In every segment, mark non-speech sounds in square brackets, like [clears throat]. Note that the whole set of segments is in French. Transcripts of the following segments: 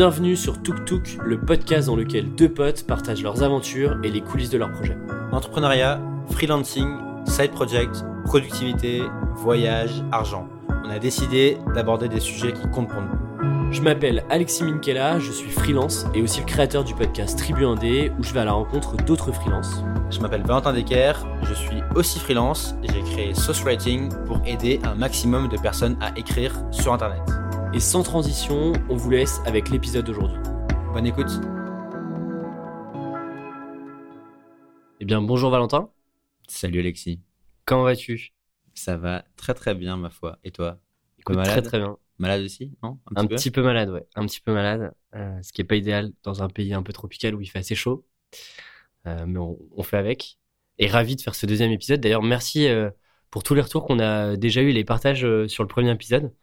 Bienvenue sur Tuk Tuk, le podcast dans lequel deux potes partagent leurs aventures et les coulisses de leurs projets. Entrepreneuriat, freelancing, side project, productivité, voyage, argent. On a décidé d'aborder des sujets qui comptent pour nous. Je m'appelle Alexis Minkela, je suis freelance et aussi le créateur du podcast Tribu Indé où je vais à la rencontre d'autres freelances. Je m'appelle Valentin Decker, je suis aussi freelance et j'ai créé Sauce Writing pour aider un maximum de personnes à écrire sur Internet. Et sans transition, on vous laisse avec l'épisode d'aujourd'hui. Bonne écoute. Eh bien, bonjour Valentin. Salut Alexis. Comment vas-tu? Ça va très très bien ma foi. Et toi? Écoute, malade? Très très bien. Malade aussi Non? Un, peu? petit peu malade, ouais. Un petit peu malade. euh, ce qui est pas idéal dans un pays un peu tropical où il fait assez chaud. Euh, mais on, on fait avec. Et ravi de faire ce deuxième épisode. D'ailleurs, merci euh, pour tous les retours qu'on a déjà eu, les partages sur le premier épisode.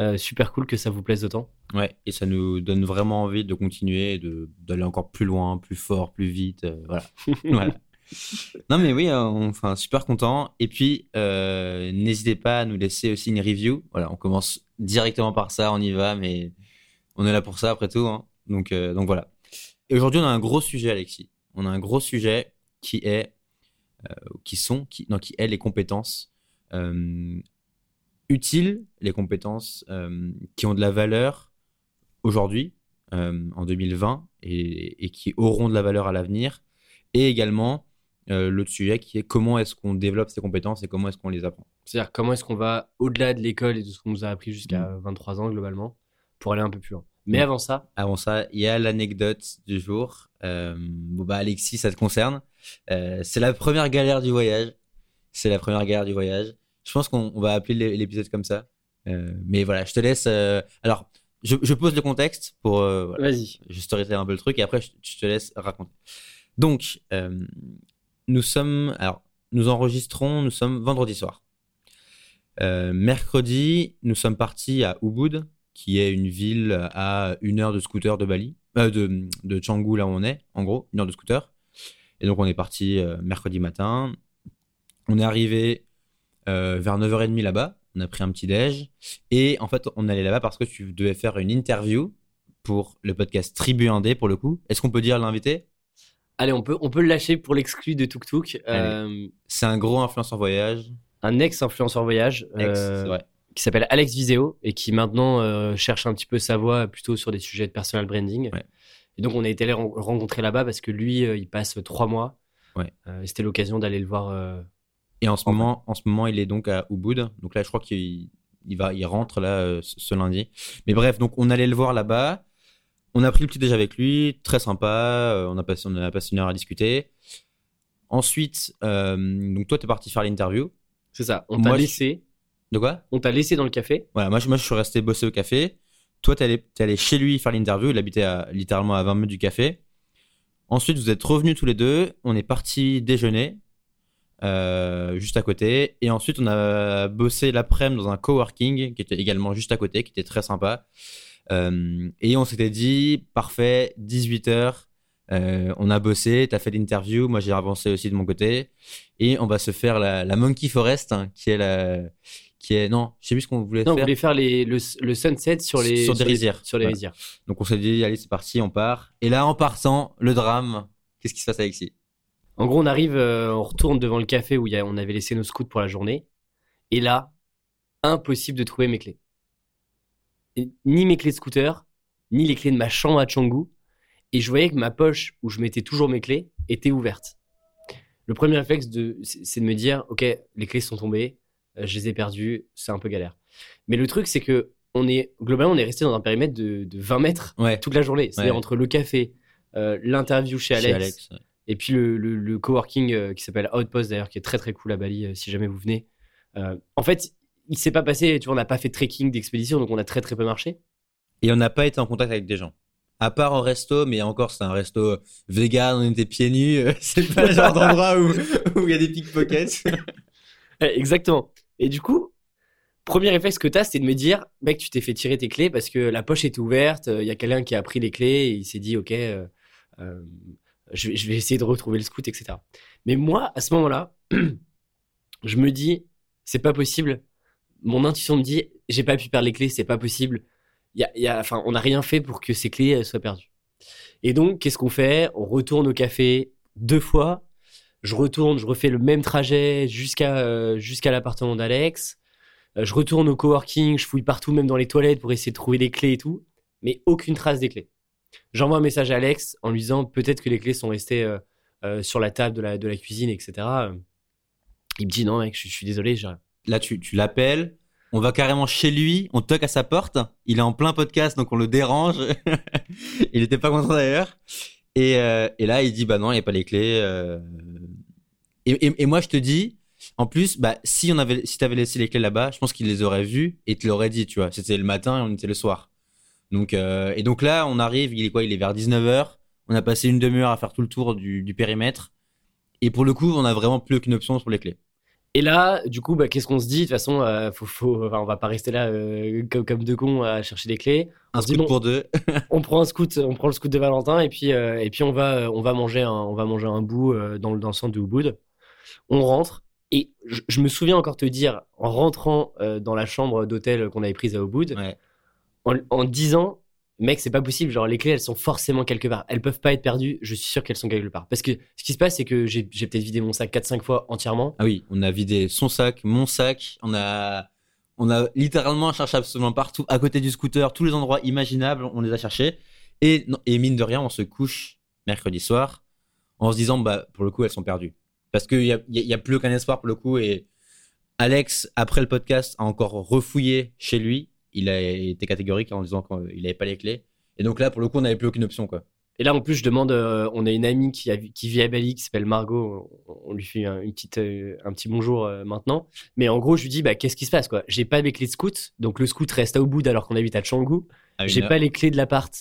Euh, super cool que ça vous plaise autant. Ouais, et ça nous donne vraiment envie de continuer, de d'aller encore plus loin, plus fort, plus vite. euh, voilà. [laughs] Voilà. Non mais oui, on, enfin super content. Et puis euh, n'hésitez pas à nous laisser aussi une review. Voilà, on commence directement par ça, on y va, mais on est là pour ça après tout. hein. Donc donc voilà. Et aujourd'hui on a un gros sujet, Alexis. On a un gros sujet qui est, qui sont, qui non qui est les compétences utiles, les compétences euh, qui ont de la valeur aujourd'hui euh, en 2020 et, et qui auront de la valeur à l'avenir. Et également euh, l'autre sujet qui est comment est-ce qu'on développe ces compétences et comment est-ce qu'on les apprend. C'est-à-dire comment est-ce qu'on va au-delà de l'école et de ce qu'on nous a appris jusqu'à 23 ans globalement pour aller un peu plus loin. Mais Mm. avant ça, Avant ça, il y a l'anecdote du jour. Bon bah Alexis, ça te concerne. C'est la première galère du voyage. C'est la première galère du voyage. Je pense qu'on on va appeler l'é- l'épisode comme ça. Euh, mais voilà, je te laisse. euh, Alors, je, je pose le contexte pour. euh, voilà. vas-y. je storytell un peu le truc et après je, je te laisse raconter. Donc, nous sommes, alors, nous enregistrons, nous sommes vendredi soir. Mercredi, nous sommes partis à Ubud, qui est une ville à une heure de scooter de Bali, de, de Canggu là où on est, en gros, une heure de scooter. Et donc on est parti mercredi matin. On est arrivé vers 9h30 là-bas. On a pris un petit déj. Et en fait, on allait là-bas parce que tu devais faire une interview pour le podcast Tribu Indé pour le coup. Est-ce qu'on peut dire l'invité? Allez, on peut, on peut le lâcher pour l'exclu de Tuk Tuk. Euh, C'est un gros influenceur voyage. un ex-influenceur voyage Ex, euh, vrai. qui s'appelle Alex Viseo et qui maintenant euh, cherche un petit peu sa voie plutôt sur des sujets de personal branding. Ouais. Et donc on a été allé ren- rencontrer là-bas parce que lui, euh, il passe trois mois. Ouais. Euh, C'était l'occasion d'aller le voir. Et en ce moment, en ce moment, il est donc à Ubud. Donc là, je crois qu'il il va, il rentre là euh, ce lundi. Mais bref, donc on allait le voir là-bas. On a pris le petit déj avec lui, très sympa. euh, on a passé, on a passé une heure à discuter. Ensuite, euh, donc toi, t'es parti faire l'interview. C'est ça. On t'a je- laissé. De quoi? On t'a laissé dans le café. Voilà, moi, je, moi, je suis resté bosser au café. Toi, t'es allé, t'es allé chez lui faire l'interview. Il habitait à- littéralement à 20 minutes du café. Ensuite, vous êtes revenus tous les deux. On est parti déjeuner euh, juste à côté. Et ensuite, on a bossé l'après-midi dans un coworking qui était également juste à côté, qui était très sympa. Euh, et on s'était dit, parfait, 18h. on a bossé, t'as fait l'interview, moi j'ai avancé aussi de mon côté, et on va se faire la, la Monkey Forest, hein, qui est la, qui est non, je sais plus ce qu'on voulait Non, on voulait faire les, le, le sunset sur les Sur des rizières. Sur les Voilà. rizières. Donc on s'est dit, allez, c'est parti, on part. Et là, en partant, le drame, qu'est-ce qui se passe Alexis En gros, on arrive, euh, on retourne devant le café où il y a- on avait laissé nos scouts pour la journée. Et là, impossible de trouver mes clés. Et ni mes clés de scooter, ni les clés de ma chambre à Canggu. Et je voyais que ma poche où je mettais toujours mes clés était ouverte. Le premier réflexe, de, c'est de me dire, ok, les clés sont tombées, euh, je les ai perdues, c'est un peu galère. Mais le truc, c'est que on est globalement, on est resté dans un périmètre de, de 20 mètres Ouais, toute la journée. C'est-à-dire Ouais. entre le café, euh, l'interview chez Alex, chez Alex. ouais. Et puis le, le, le coworking euh, qui s'appelle Outpost d'ailleurs, qui est très très cool à Bali, euh, si jamais vous venez. Euh, en fait, il s'est pas passé, tu vois, on n'a pas fait de trekking, d'expédition, donc on a très très peu marché. Et on n'a pas été en contact avec des gens. À part au resto, mais encore, c'est un resto vegan, on était pieds nus. [laughs] C'est pas le genre d'endroit où où il y a des pickpockets. [laughs] Eh, Exactement. Et du coup, premier réflexe que t'as, c'était de me dire, mec, tu t'es fait tirer tes clés parce que la poche est ouverte, il y a quelqu'un qui a pris les clés et il s'est dit, ok, euh, je, vais, essayer de retrouver le scout, etc. Mais moi, à ce moment-là, [clears throat] je me dis, c'est pas possible. Mon intuition me dit, j'ai pas pu perdre les clés, c'est pas possible. y a, y a, enfin, on n'a rien fait pour que ces clés soient perdues. Et donc, qu'est-ce qu'on fait? On retourne au café deux fois. Je retourne, je refais le même trajet jusqu'à euh, jusqu'à l'appartement d'Alex. Euh, je retourne au coworking, je fouille partout, même dans les toilettes, pour essayer de trouver les clés et tout. Mais aucune trace des clés. J'envoie un message à Alex en lui disant peut-être que les clés sont restées euh, euh, sur la table de la, cuisine, etc. Il me dit non, mec, je, je suis désolé. j'ai- Là, tu, tu l'appelles, on va carrément chez lui, on toque à sa porte. Il est en plein podcast, donc on le dérange. [laughs] il était pas content d'ailleurs. Et, euh, et là, il dit bah non, il n'y a pas les clés. Et, et, et moi, je te dis, en plus, bah si on avait, si t'avais laissé les clés là-bas, je pense qu'il les aurait vues et te l'aurait dit, tu vois. C'était le matin et on était le soir. Donc euh, et donc là, on arrive, il est quoi Il est vers 19h. On a passé une demi-heure à faire tout le tour du, du périmètre. Et pour le coup, on a vraiment plus aucune option pour les clés. Et là, du coup, bah, qu'est-ce qu'on se dit? De toute façon, euh, faut, faut, enfin, on va pas rester là euh, comme, comme deux cons à chercher des clés. Un On scoot bon, pour deux. [laughs] on prend un scoot, on prend le scoot de Valentin et puis euh, et puis on va on va manger un on va manger un bout dans le dans le centre de Ubud. On rentre et je, je me souviens encore te dire en rentrant dans la chambre d'hôtel qu'on avait prise à Ubud Ouais. En, en disant mec c'est pas possible genre les clés elles sont forcément quelque part elles peuvent pas être perdues je suis sûr qu'elles sont quelque part parce que ce qui se passe c'est que j'ai peut-être vidé mon sac 4 5 fois entièrement Ah oui, on a vidé son sac, mon sac, on a, on a littéralement cherché absolument partout, à côté du scooter, tous les endroits imaginables, on les a cherchés. Et, mine de rien, on se couche mercredi soir en se disant, bah, pour le coup, elles sont perdues. Parce qu'il y a, y a plus aucun espoir pour le coup. Et Alex, après le podcast, a encore refouillé chez lui. Il a été catégorique en disant qu'il n'avait pas les clés. Et donc là, pour le coup, on n'avait plus aucune option, quoi. Et là, en plus, je demande, euh, on a une amie qui, a, qui vit à Bali, qui s'appelle Margot. On, on lui fait un, une petite, euh, un petit bonjour euh, maintenant. Mais en gros, je lui dis, bah, qu'est-ce qui se passe, quoi? J'ai pas mes clés de scout, donc le scout reste à Ubud alors qu'on habite à Canggu. J'ai pas les clés de l'appart,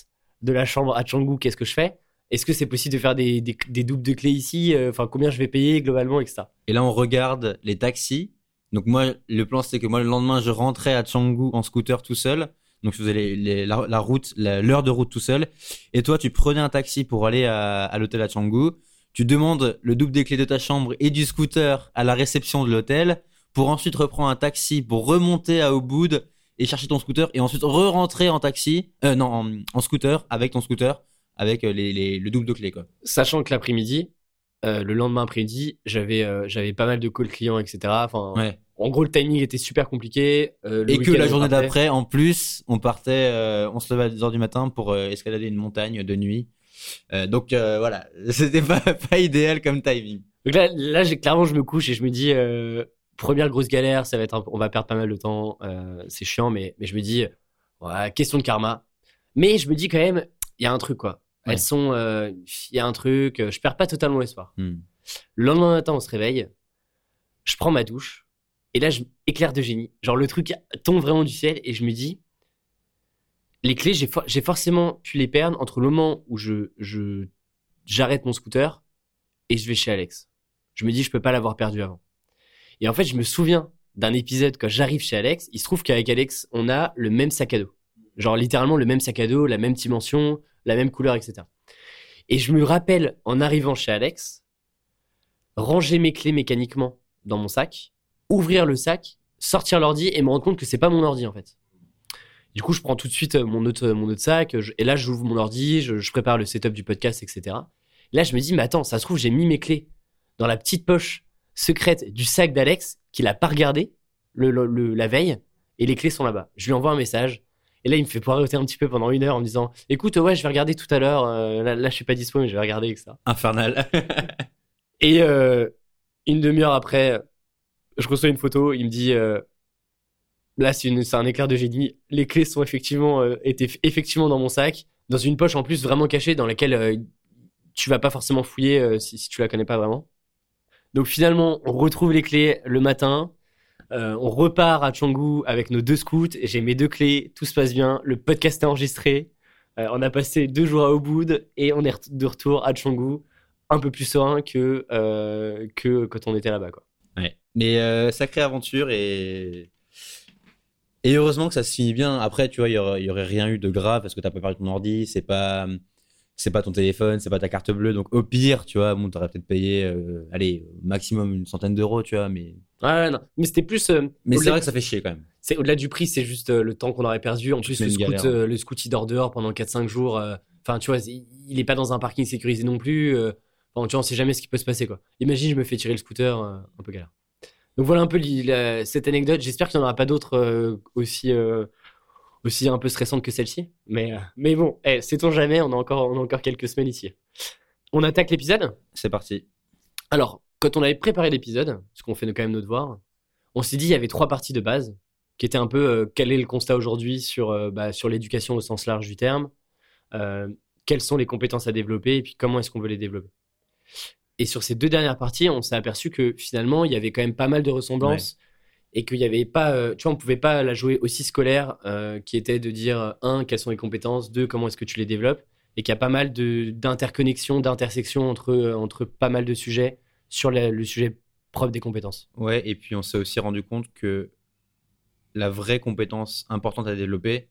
de la chambre à Canggu. Qu'est-ce que je fais? Est-ce que c'est possible de faire des, des, des doubles de clés ici? Enfin, combien je vais payer globalement, etc. Et là, on regarde les taxis. Donc moi, le plan, c'était que moi, le lendemain, je rentrais à Canggu en scooter tout seul. Donc je faisais la, route, l'heure de route tout seul. Et toi, tu prenais un taxi pour aller à, l'hôtel à Canggu. Tu demandes le double des clés de ta chambre et du scooter à la réception de l'hôtel pour ensuite reprendre un taxi pour remonter à Ubud et chercher ton scooter et ensuite re-rentrer en taxi, euh, non, en, scooter avec ton scooter avec euh, les- le double de clés quoi. Sachant que l'après-midi, euh, le lendemain après-midi, j'avais euh, j'avais pas mal de calls clients, etc. Enfin, Ouais. en gros, le timing était super compliqué. Euh, le Et que la journée d'après, en plus, on partait, on se levait à 2h du matin pour escalader une montagne de nuit. Donc voilà, [laughs] c'était pas, pas idéal comme timing. Donc là, là clairement, je me couche et je me dis, première grosse galère, ça va être, un- on va perdre pas mal de temps, c'est chiant, mais, mais je me dis, ouais, question de karma. Mais je me dis quand même, il y a un truc quoi. Ouais. Elles sont, euh, il y a un truc, euh, je perds pas totalement espoir. Hmm. Le lendemain matin, on se réveille, je prends ma douche et là, je éclaire de génie. Genre le truc tombe vraiment du ciel et je me dis, les clés, j'ai for- j'ai forcément pu les perdre entre le moment où je je j'arrête mon scooter et je vais chez Alex. Je me dis, je peux pas l'avoir perdu avant. Et en fait, je me souviens d'un épisode quand j'arrive chez Alex. Il se trouve qu'avec Alex, on a le même sac à dos. Genre littéralement le même sac à dos, la même dimension, la même couleur, etc. Et je me rappelle, en arrivant chez Alex, ranger mes clés mécaniquement dans mon sac, ouvrir le sac, sortir l'ordi et me rendre compte que c'est pas mon ordi en fait. Du coup, je prends tout de suite euh, mon autre, sac, et là, j'ouvre mon ordi, je, prépare le setup du podcast, etc. Là, je me dis, mais attends, ça se trouve, j'ai mis mes clés dans la petite poche secrète du sac d'Alex, qu'il a pas regardé le- la veille, et les clés sont là-bas. Je lui envoie un message, et là, il me fait poireauter un petit peu pendant une heure en me disant, écoute, ouais, je vais regarder tout à l'heure, euh, là, là, je suis pas dispo, mais je vais regarder, etc. Infernal. [laughs] Et euh, une demi-heure après, je reçois une photo. Il me dit euh, là, c'est un éclair de génie. Les clés sont effectivement étaient effectivement dans mon sac, dans une poche en plus vraiment cachée, dans laquelle tu vas pas forcément fouiller si, si tu la connais pas vraiment. Donc finalement, on retrouve les clés le matin. Euh, on repart à Canggu avec nos deux scouts. J'ai mes deux clés, tout se passe bien. Le podcast est enregistré. Euh, on a passé deux jours à Ubud et on est de retour à Canggu un peu plus serein que, euh, que quand on était là-bas. Ouais. Mais sacrée aventure et et heureusement que ça se finit bien. Après, tu vois, il y aurait, aurait rien eu de grave parce que t'as pas perdu ton ordi, c'est pas c'est pas ton téléphone, c'est pas ta carte bleue. Donc au pire, tu vois, bon, t'aurais peut-être payé, euh, allez, maximum une centaine d'euros, tu vois. Mais Ouais, non. Mais c'était plus. euh, mais c'est vrai que ça fait chier quand même. c'est au-delà du prix, c'est juste euh, le temps qu'on aurait perdu. En plus, le euh, le scoot, il dort dehors pendant 4-5 jours. Enfin, tu vois, il est pas dans un parking sécurisé non plus. Enfin, tu vois, on sait jamais ce qui peut se passer, quoi. Imagine, je me fais tirer le scooter, un peu galère. Donc voilà un peu la- cette anecdote. J'espère qu'il n'y en aura pas d'autres aussi, aussi un peu stressantes que celle-ci. Mais, euh, mais bon, eh, sait-on jamais, on a, encore, on a encore quelques semaines ici. On attaque l'épisode? C'est parti. alors, quand on avait préparé l'épisode, parce qu'on fait quand même nos devoirs, on s'est dit il y avait trois parties de base, qui étaient un peu euh, quel est le constat aujourd'hui sur, euh, bah, sur l'éducation au sens large du terme, euh, quelles sont les compétences à développer, et puis comment est-ce qu'on veut les développer. Et sur ces deux dernières parties, on s'est aperçu que finalement, il y avait quand même pas mal de ressemblances, et qu'il y avait pas, euh, tu vois, on pouvait pas la jouer aussi scolaire, euh, qui était de dire, euh, un, quelles sont les compétences, deux, comment est-ce que tu les développes, et qu'il y a pas mal de- d'interconnexions, d'intersections entre, entre pas mal de sujets sur la- le sujet preuve des compétences. Ouais, et puis on s'est aussi rendu compte que la vraie compétence importante à développer,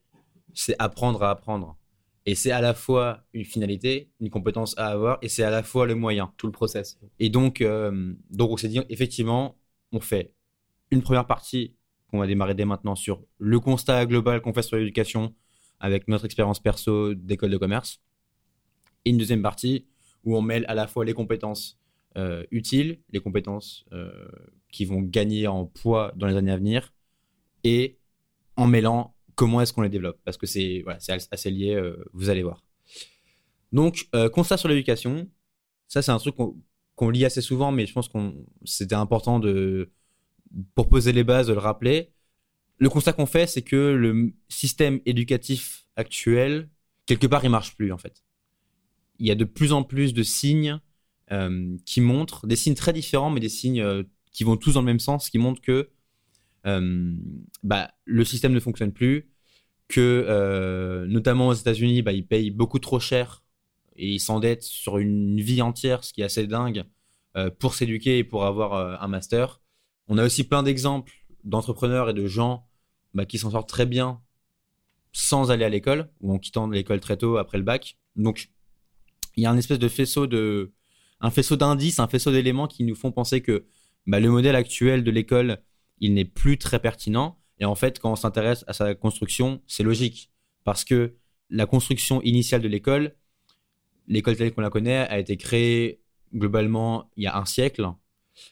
c'est apprendre à apprendre. Et c'est à la fois une finalité, une compétence à avoir, et c'est à la fois le moyen. Tout le process. Et donc, euh, donc on s'est dit, effectivement, on fait une première partie qu'on va démarrer dès maintenant sur le constat global qu'on fait sur l'éducation avec notre expérience perso d'école de commerce. Et une deuxième partie où on mêle à la fois les compétences euh, utiles, les compétences euh, qui vont gagner en poids dans les années à venir, et en mêlant comment est-ce qu'on les développe. Parce que c'est assez lié, euh, vous allez voir. Donc, constat sur l'éducation, ça c'est un truc qu'on qu'on lit assez souvent, mais je pense qu'on c'était important de pour poser les bases de le rappeler. Le constat qu'on fait, c'est que le système éducatif actuel, quelque part, il marche plus en fait. Il y a de plus en plus de signes euh, qui montrent des signes très différents, mais des signes euh, qui vont tous dans le même sens, qui montrent que euh, bah, le système ne fonctionne plus, que notamment aux États-Unis, bah, ils payent beaucoup trop cher et ils s'endettent sur une vie entière, ce qui est assez dingue, pour s'éduquer et pour avoir un master. On a aussi plein d'exemples d'entrepreneurs et de gens bah, qui s'en sortent très bien sans aller à l'école ou en quittant l'école très tôt après le bac. Donc, il y a un espèce de faisceau de, un faisceau d'indices, un faisceau d'éléments qui nous font penser que bah, le modèle actuel de l'école, il n'est plus très pertinent. Et en fait, quand on s'intéresse à sa construction, c'est logique parce que la construction initiale de l'école, l'école telle qu'on la connaît, a été créée globalement il y a un siècle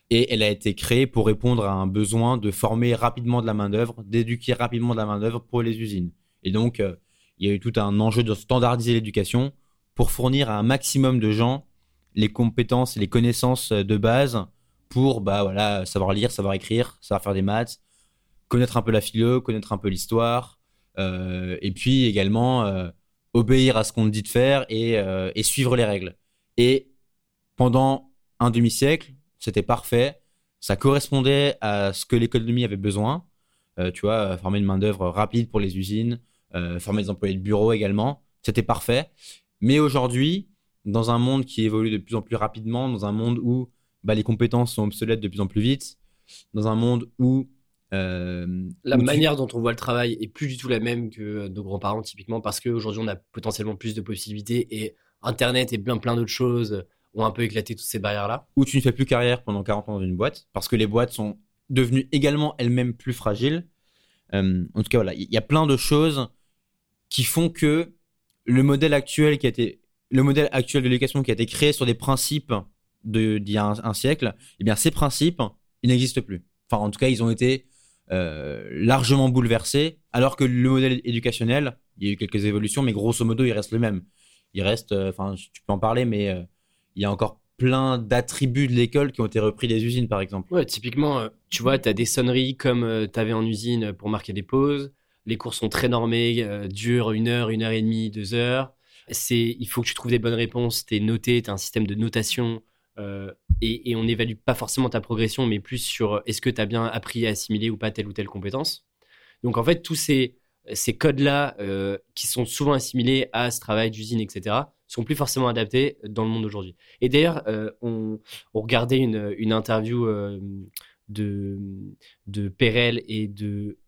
et elle a été créée pour répondre à un besoin de former rapidement de la main-d'œuvre, d'éduquer rapidement de la main-d'œuvre pour les usines. Et donc, euh, il y a eu tout un enjeu de standardiser l'éducation pour fournir à un maximum de gens les compétences et les connaissances euh, de base pour bah, voilà, savoir lire, savoir écrire, savoir faire des maths, connaître un peu la philo, connaître un peu l'histoire, euh, et puis également obéir à ce qu'on te dit de faire et suivre les règles. Et pendant un demi-siècle, c'était parfait. Ça correspondait à ce que l'économie avait besoin. Euh, tu vois, euh, former une main-d'œuvre rapide pour les usines, euh, former des employés de bureau également. C'était parfait. Mais aujourd'hui, dans un monde qui évolue de plus en plus rapidement, dans un monde où bah, les compétences sont obsolètes de plus en plus vite, dans un monde où. euh, La tu- manière dont on voit le travail est plus du tout la même que nos grands-parents, typiquement, parce qu'aujourd'hui, on a potentiellement plus de possibilités et Internet et plein, plein d'autres choses ont un peu éclaté toutes ces barrières-là. où tu ne fais plus carrière pendant 40 ans dans une boîte, parce que les boîtes sont devenues également elles-mêmes plus fragiles. Euh, en tout cas, voilà, il y a plein de choses qui font que le modèle actuel qui a été, le modèle actuel de l'éducation qui a été créé sur des principes d'il y a un, siècle, eh bien, ces principes, ils n'existent plus. Enfin, en tout cas, ils ont été euh, largement bouleversés, alors que le modèle éducationnel, il y a eu quelques évolutions, mais grosso modo, il reste le même. Il reste, euh, enfin, tu peux en parler, mais il y a encore plein d'attributs de l'école qui ont été repris des usines, par exemple. Ouais, typiquement, euh, tu vois, tu as des sonneries comme tu avais en usine pour marquer des pauses. Les cours sont très normés, euh, durent une heure, une heure et demie, deux heures. C'est, il faut que tu trouves des bonnes réponses. Tu es noté, tu as un système de notation. euh, et, et on n'évalue pas forcément ta progression, mais plus sur euh, est-ce que tu as bien appris à assimiler ou pas telle ou telle compétence. Donc en fait, tous ces, ces codes-là, euh, qui sont souvent assimilés à ce travail d'usine, etc., sont plus forcément adaptés dans le monde d'aujourd'hui. Et d'ailleurs, euh, on, on regardait une, une interview euh, de, de Perel et de.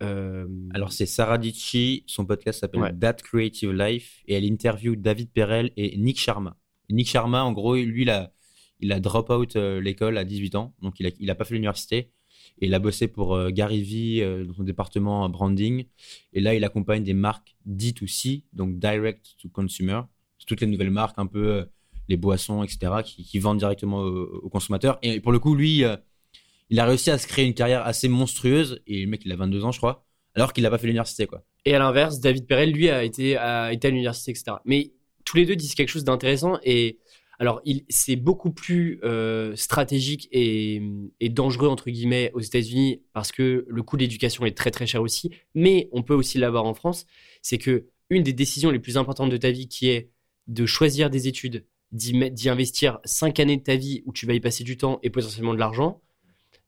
Alors, c'est Sarah Dichi, son podcast s'appelle Ouais. That Creative Life, et elle interview David Perel et Nick Sharma. Nick Sharma, en gros, lui, il a, il a drop out l'école à 18 ans, donc il a, il a pas fait l'université. Et il a bossé pour euh, Gary Vee euh, dans son département branding. Et là, il accompagne des marques D2C, donc direct to consumer. Toutes les nouvelles marques, un peu euh, les boissons, etc., qui, vendent directement aux, aux consommateurs. Et pour le coup, lui, euh, il a réussi à se créer une carrière assez monstrueuse. Et le mec, il a 22 ans, je crois, alors qu'il n'a pas fait l'université, quoi. Et à l'inverse, David Perel, lui, a été, a été à l'université, etc. Mais tous les deux disent quelque chose d'intéressant. Et alors, c'est beaucoup plus euh, stratégique et, dangereux, entre guillemets, aux États-Unis, parce que le coût de l'éducation est très, très cher aussi. Mais on peut aussi l'avoir en France. C'est que une des décisions les plus importantes de ta vie, qui est de choisir des études, d'y investir cinq années de ta vie où tu vas y passer du temps et potentiellement de l'argent,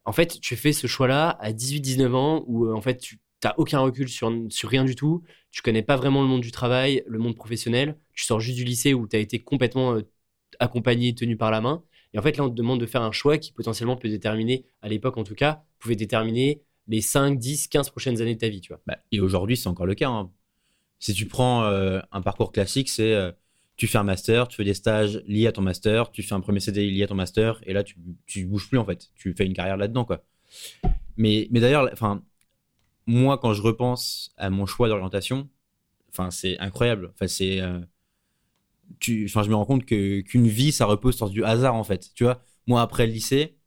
en fait, tu fais ce choix-là à 18-19 ans où, euh, en fait, tu n'as aucun recul sur, sur rien du tout. Tu connais pas vraiment le monde du travail, le monde professionnel. Tu sors juste du lycée où tu as été complètement euh, accompagné, tenu par la main. Et en fait, là, on te demande de faire un choix qui potentiellement peut déterminer, à l'époque en tout cas, pouvait déterminer les 5, 10, 15 prochaines années de ta vie, tu vois. Bah, et aujourd'hui, c'est encore le cas. hein. Si tu prends euh, un parcours classique, c'est euh, tu fais un master, tu fais des stages liés à ton master, tu fais un premier CDI lié à ton master, et là, tu, tu bouges plus en fait. Tu fais une carrière là-dedans, quoi. Mais, mais d'ailleurs, moi, quand je repense à mon choix d'orientation, c'est incroyable. Enfin, c'est, euh, je me rends compte que qu'une vie, ça repose sur du hasard, en fait. Tu vois, moi, après le lycée,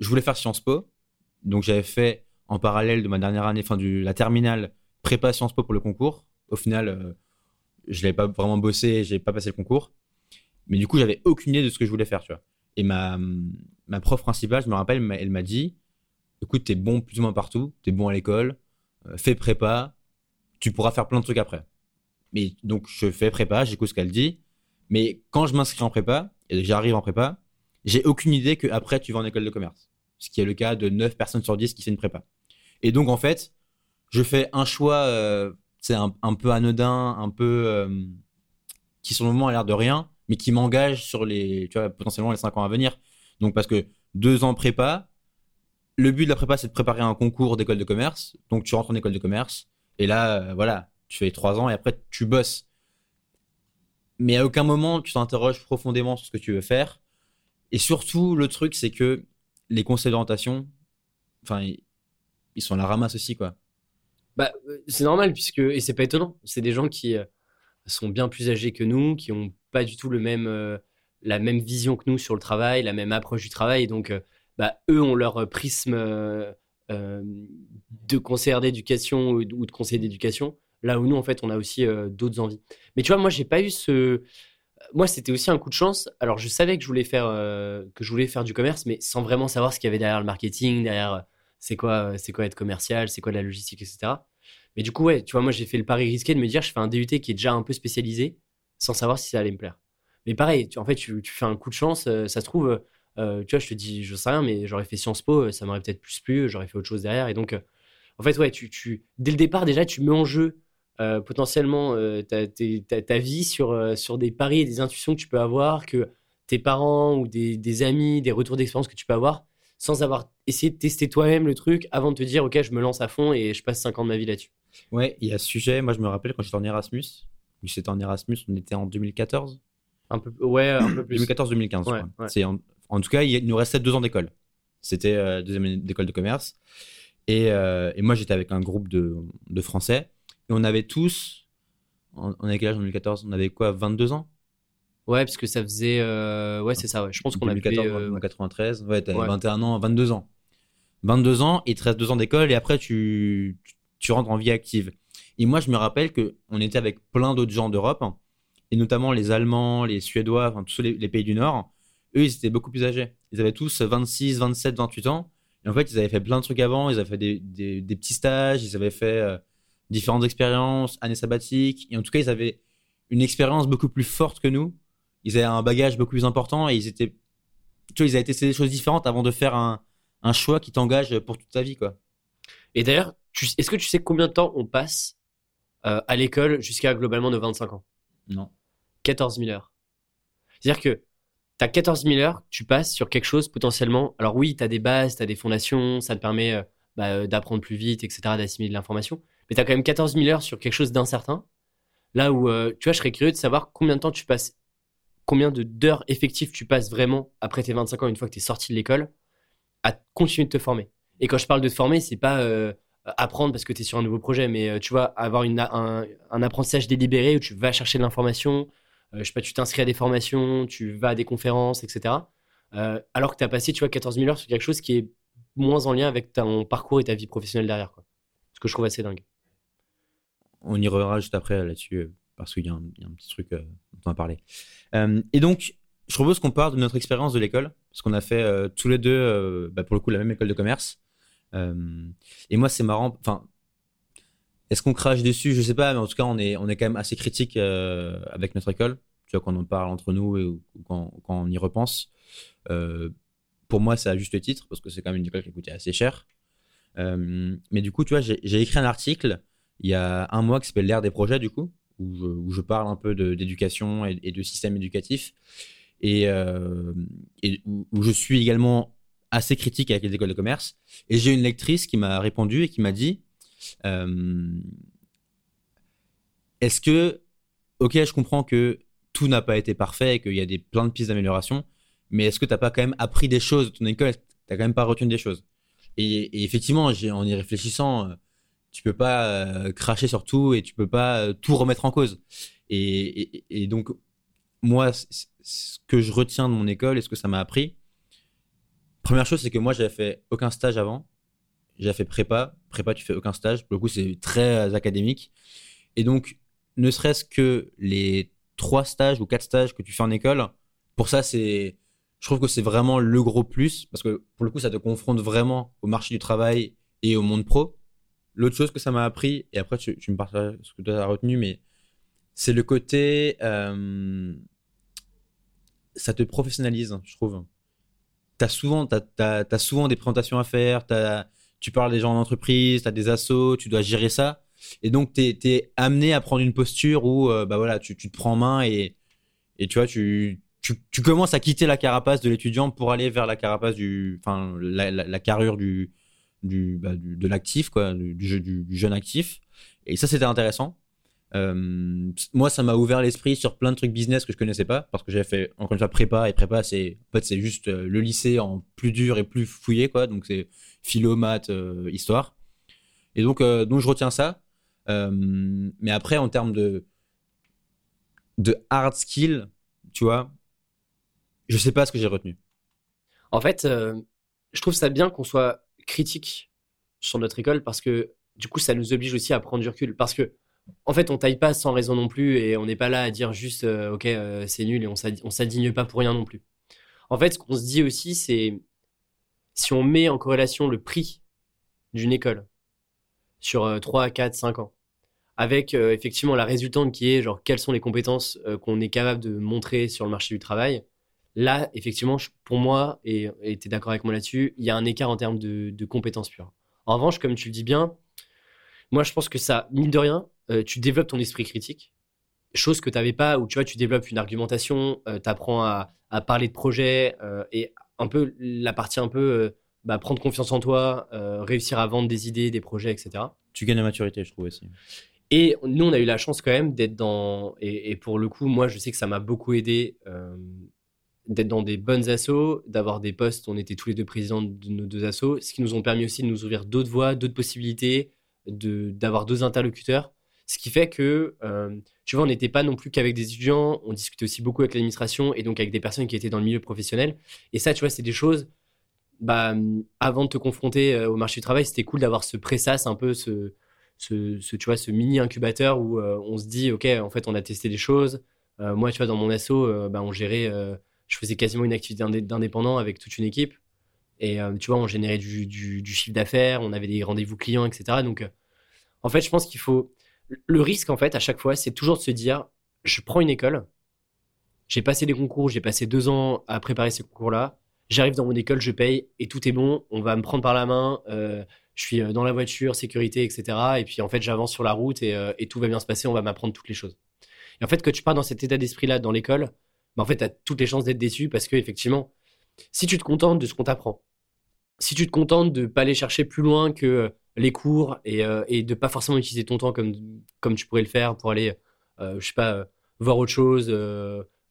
je voulais faire Sciences Po, donc j'avais fait en parallèle de ma dernière année, enfin, du la terminale prépa Sciences Po pour le concours. Au final, euh, je l'avais pas vraiment bossé, j'ai pas passé le concours. Mais du coup, j'avais aucune idée de ce que je voulais faire, tu vois. Et ma, ma prof principale, je me rappelle, elle m'a dit écoute, t'es bon plus ou moins partout, t'es bon à l'école, euh, fais prépa, tu pourras faire plein de trucs après. Mais donc, je fais prépa, j'écoute ce qu'elle dit. Mais quand je m'inscris en prépa, et j'arrive en prépa, j'ai aucune idée que après tu vas en école de commerce. Ce qui est le cas de 9 personnes sur 10 qui fait une prépa. Et donc, en fait, je fais un choix, euh, c'est un, un peu anodin, un peu euh, qui sur le moment a l'air de rien, mais qui m'engage sur les, tu vois, potentiellement les 5 ans à venir. Donc, parce que deux ans prépa, le but de la prépa, c'est de préparer un concours d'école de commerce. Donc, tu rentres en école de commerce. Et là, euh, voilà, tu fais trois ans et après, tu bosses. Mais à aucun moment, tu t'interroges profondément sur ce que tu veux faire. Et surtout, le truc, c'est que les conseils d'orientation, enfin, ils, sont la ramasse aussi, quoi. Bah, euh, c'est normal, puisque, et c'est pas étonnant, c'est des gens qui euh, sont bien plus âgés que nous, qui ont pas du tout le même, euh, la même vision que nous sur le travail, la même approche du travail, donc, bah, eux ont leur prisme de conseillère d'éducation ou de conseiller d'éducation, là où nous, en fait, on a aussi euh, d'autres envies. Mais tu vois, moi, j'ai pas eu ce. Moi, c'était aussi un coup de chance. Alors, je savais que je voulais faire, euh, que je voulais faire du commerce, mais sans vraiment savoir ce qu'il y avait derrière le marketing, derrière euh, c'est quoi, c'est quoi être commercial, c'est quoi la logistique, etc. Mais du coup, ouais, tu vois, moi, j'ai fait le pari risqué de me dire, je fais un DUT qui est déjà un peu spécialisé, sans savoir si ça allait me plaire. Mais pareil, tu, en fait, tu, fais un coup de chance, ça se trouve, tu vois, je te dis, je sais rien, mais j'aurais fait Sciences Po, ça m'aurait peut-être plus plu, j'aurais fait autre chose derrière. Et donc, en fait, ouais, tu, tu, dès le départ, déjà, tu mets en jeu euh, potentiellement euh, ta, vie sur, euh, sur des paris et des intuitions que tu peux avoir, que tes parents ou des, des amis, des retours d'expérience que tu peux avoir, sans avoir essayé de tester toi-même le truc avant de te dire, ok, je me lance à fond et je passe 5 ans de ma vie là-dessus. Ouais, il y a ce sujet. Moi, je me rappelle quand j'étais en Erasmus. C'était en Erasmus, on était en 2014. Un peu, ouais, un peu plus. 2014-2015, je Ouais, ouais. C'est en, en tout cas, il nous restait deux ans d'école. C'était euh, deuxième année d'école de commerce. Et, et moi, j'étais avec un groupe de, de Français. Et on avait tous, on, on avait quel âge en 2014 On avait quoi, 22 ans? Ouais, parce que ça faisait. euh, Ouais, c'est ça, ouais. Je pense qu'on a 2014, euh, en 93. Ouais, t'avais ouais. 21 ans, 22 ans. 22 ans, te reste deux ans d'école et après, tu, tu, rentres en vie active. Et moi, je me rappelle que on était avec plein d'autres gens d'Europe, hein, et notamment les Allemands, les Suédois, enfin, tous les, les pays du Nord. Eux, ils étaient beaucoup plus âgés. Ils avaient tous 26, 27, 28 ans. Et en fait, ils avaient fait plein de trucs avant. Ils avaient fait des, des, des petits stages, ils avaient fait euh, différentes expériences, années sabbatiques. Et en tout cas, ils avaient une expérience beaucoup plus forte que nous. Ils avaient un bagage beaucoup plus important et ils étaient, tu vois, ils avaient testé des choses différentes avant de faire un, un choix qui t'engage pour toute ta vie, quoi. Et d'ailleurs, est-ce que tu sais combien de temps on passe euh, à l'école jusqu'à globalement de 25 ans? Non. 14 000 heures. C'est-à-dire que tu as 14 000 heures, tu passes sur quelque chose potentiellement. Alors oui, tu as des bases, tu as des fondations, ça te permet euh, bah, euh, d'apprendre plus vite, etc., d'assimiler de l'information. Mais tu as quand même 14 000 heures sur quelque chose d'incertain. Là où, euh, tu vois, je serais curieux de savoir combien de temps tu passes, combien d'heures effectives tu passes vraiment après tes 25 ans, une fois que tu es sorti de l'école, à continuer de te former. Et quand je parle de te former, c'est pas euh, apprendre parce que tu es sur un nouveau projet, mais euh, tu vois, avoir un, apprentissage délibéré où tu vas chercher de l'information, je sais pas, tu t'inscris à des formations, tu vas à des conférences, etc. alors que tu as passé, tu vois, 14 000 heures sur quelque chose qui est moins en lien avec ton parcours et ta vie professionnelle derrière, quoi. Ce que je trouve assez dingue. On y reviendra juste après là-dessus, parce qu'il y, a un petit truc dont on va parler. et donc, je propose qu'on parle de notre expérience de l'école, parce qu'on a fait tous les deux, bah, pour le coup, la même école de commerce. Euh, et moi, c'est marrant. Enfin, est-ce qu'on crache dessus? Je sais pas, mais en tout cas, on est, on est quand même assez critique euh, avec notre école. Tu vois, quand on en parle entre nous et, ou quand, on y repense. Euh, pour moi, c'est à juste titre, parce que c'est quand même une école qui coûtait assez cher. mais du coup, tu vois, j'ai écrit un article il y a un mois qui s'appelle L'ère des projets, du coup, où je, où je parle un peu d'éducation et, et, de système éducatif. Et, et où, je suis également assez critique avec les écoles de commerce. Et j'ai une lectrice qui m'a répondu et qui m'a dit euh, Est-ce que, ok, je comprends que tout n'a pas été parfait et qu'il y a des, plein de pistes d'amélioration, mais est-ce que tu n'as pas quand même appris des choses? De ton école Tu n'as quand même pas retenu des choses? Et, effectivement, en y réfléchissant, euh, tu peux pas euh, cracher sur tout et tu peux pas tout remettre en cause. Et, donc, moi, ce que je retiens de mon école et ce que ça m'a appris, Première chose, c'est que moi, j'avais fait aucun stage avant. J'avais fait prépa. Prépa, tu fais aucun stage. Pour le coup, c'est très académique. Et donc, ne serait-ce que les trois stages ou quatre stages que tu fais en école, pour ça, c'est, je trouve que c'est vraiment le gros plus parce que pour le coup, ça te confronte vraiment au marché du travail et au monde pro. L'autre chose que ça m'a appris, et après tu, me partages ce que tu as retenu, mais c'est le côté, euh, ça te professionnalise, je trouve t'as souvent, as, souvent des présentations à faire, tu parles des gens en entreprise, tu as des assos, tu dois gérer ça. Et donc, tu es, amené à prendre une posture où euh, bah voilà, tu, te prends en main et, et tu vois, tu, tu, commences à quitter la carapace de l'étudiant pour aller vers la carapace du, enfin, la, la, carrure du, du, bah, de l'actif, quoi, du, du, jeune actif. Et ça, c'était intéressant. Euh, moi, ça m'a ouvert l'esprit sur plein de trucs business que je connaissais pas parce que j'avais fait encore une fois prépa et prépa, c'est en fait c'est juste euh, le lycée en plus dur et plus fouillé quoi. Donc c'est philo, maths, euh, histoire. Et donc donc je retiens ça. mais après en termes de de hard skill, tu vois, je sais pas ce que j'ai retenu. En fait, je trouve ça bien qu'on soit critique sur notre école parce que du coup ça nous oblige aussi à prendre du recul parce que en fait, on taille pas sans raison non plus et on n'est pas là à dire juste euh, ok euh, c'est nul et on s'indigne pas pour rien non plus. En fait, ce qu'on se dit aussi, c'est si on met en corrélation le prix d'une école sur 3, 4, 5 ans, avec euh, effectivement la résultante qui est genre quelles sont les compétences qu'on est capable de montrer sur le marché du travail, là, effectivement, pour moi, et tu es d'accord avec moi là-dessus, il y a un écart en termes de, de compétences pures. En revanche, comme tu le dis bien, moi je pense que ça, mine de rien, euh, tu développes ton esprit critique, chose que tu n'avais pas, où tu vois, tu développes une argumentation, euh, tu apprends à, parler de projets euh, et un peu la partie un peu bah, prendre confiance en toi, réussir à vendre des idées, des projets, etc. Tu gagnes en maturité, je trouve aussi. Et nous, on a eu la chance quand même d'être dans. Et, pour le coup, moi, je sais que ça m'a beaucoup aidé d'être dans des bonnes assos, d'avoir des postes. On était tous les deux présidents de nos deux assos, ce qui nous ont permis aussi de nous ouvrir d'autres voies, d'autres possibilités, d'avoir deux interlocuteurs. Ce qui fait que, euh, tu vois, on n'était pas non plus qu'avec des étudiants, on discutait aussi beaucoup avec l'administration et donc avec des personnes qui étaient dans le milieu professionnel. Et ça, tu vois, c'est des choses, bah, avant de te confronter euh, au marché du travail, c'était cool d'avoir ce pressas, un peu ce, ce, ce, tu vois, ce mini incubateur où euh, on se dit, OK, en fait, on a testé des choses. moi, tu vois, dans mon asso, bah, on gérait, je faisais quasiment une activité d'indépendant avec toute une équipe. Et tu vois, on générait du, chiffre d'affaires, on avait des rendez-vous clients, etc. Donc, en fait, je pense qu'il faut le risque, en fait, à chaque fois, c'est toujours de se dire, je prends une école, j'ai passé des concours, j'ai passé deux ans à préparer ces concours-là, j'arrive dans mon école, je paye et tout est bon, on va me prendre par la main, euh, je suis euh, dans la voiture, sécurité, etc. Et puis en fait, j'avance sur la route euh, et, tout va bien se passer, on va m'apprendre toutes les choses. Et en fait, quand tu pars dans cet état d'esprit-là dans l'école, bah, en fait, tu as toutes les chances d'être déçu parce que effectivement, si tu te contentes de ce qu'on t'apprend, si tu te contentes de pas aller chercher plus loin que les cours et, euh, et de pas forcément utiliser ton temps comme, comme tu pourrais le faire pour aller, euh, je sais pas, euh, voir autre chose,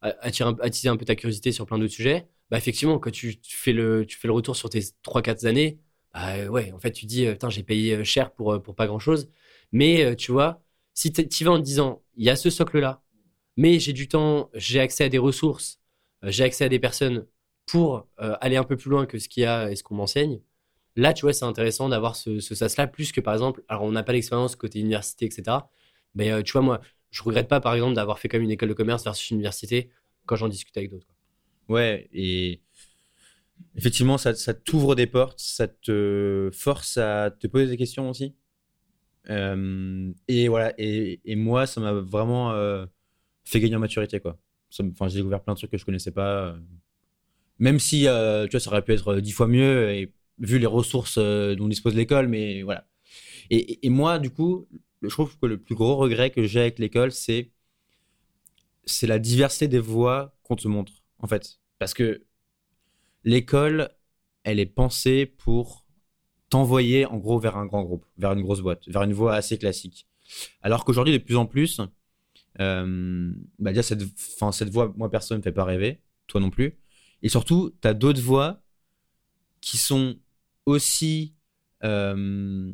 attirer, attiser un peu ta curiosité sur plein d'autres sujets, bah effectivement, quand tu, fais le, tu fais le retour sur tes 3-4 années, ah, ouais, en fait, tu dis, putain, j'ai payé cher pour, pour pas grand chose. Mais tu vois, si tu vas en te disant, il y a ce socle-là, mais j'ai du temps, j'ai accès à des ressources, j'ai accès à des personnes pour aller un peu plus loin que ce qu'il y a et ce qu'on m'enseigne. Là, tu vois, c'est intéressant d'avoir ce, ce sas-là, plus que par exemple, alors on n'a pas l'expérience côté université, etc. Mais tu vois, moi, je regrette pas, par exemple, d'avoir fait comme une école de commerce versus une université quand j'en discute avec d'autres. Ouais, et effectivement, ça, ça t'ouvre des portes, ça te force à te poser des questions aussi. Euh, et voilà, et, et, moi, ça m'a vraiment euh, fait gagner en maturité, quoi. Enfin, j'ai découvert plein de trucs que je connaissais pas. Euh. Même si, tu vois, ça aurait pu être dix fois mieux, et vu les ressources dont dispose l'école, mais voilà. Et, et, moi, du coup, je trouve que le plus gros regret que j'ai avec l'école, c'est c'est la diversité des voies qu'on te montre, en fait. Parce que l'école, elle est pensée pour t'envoyer, en gros, vers un grand groupe, vers une grosse boîte, vers une voie assez classique. Alors qu'aujourd'hui, de plus en plus, euh, bah déjà, cette, cette voie, moi, personne ne me fait pas rêver, toi non plus. Et surtout, tu as d'autres voies qui sont aussi euh,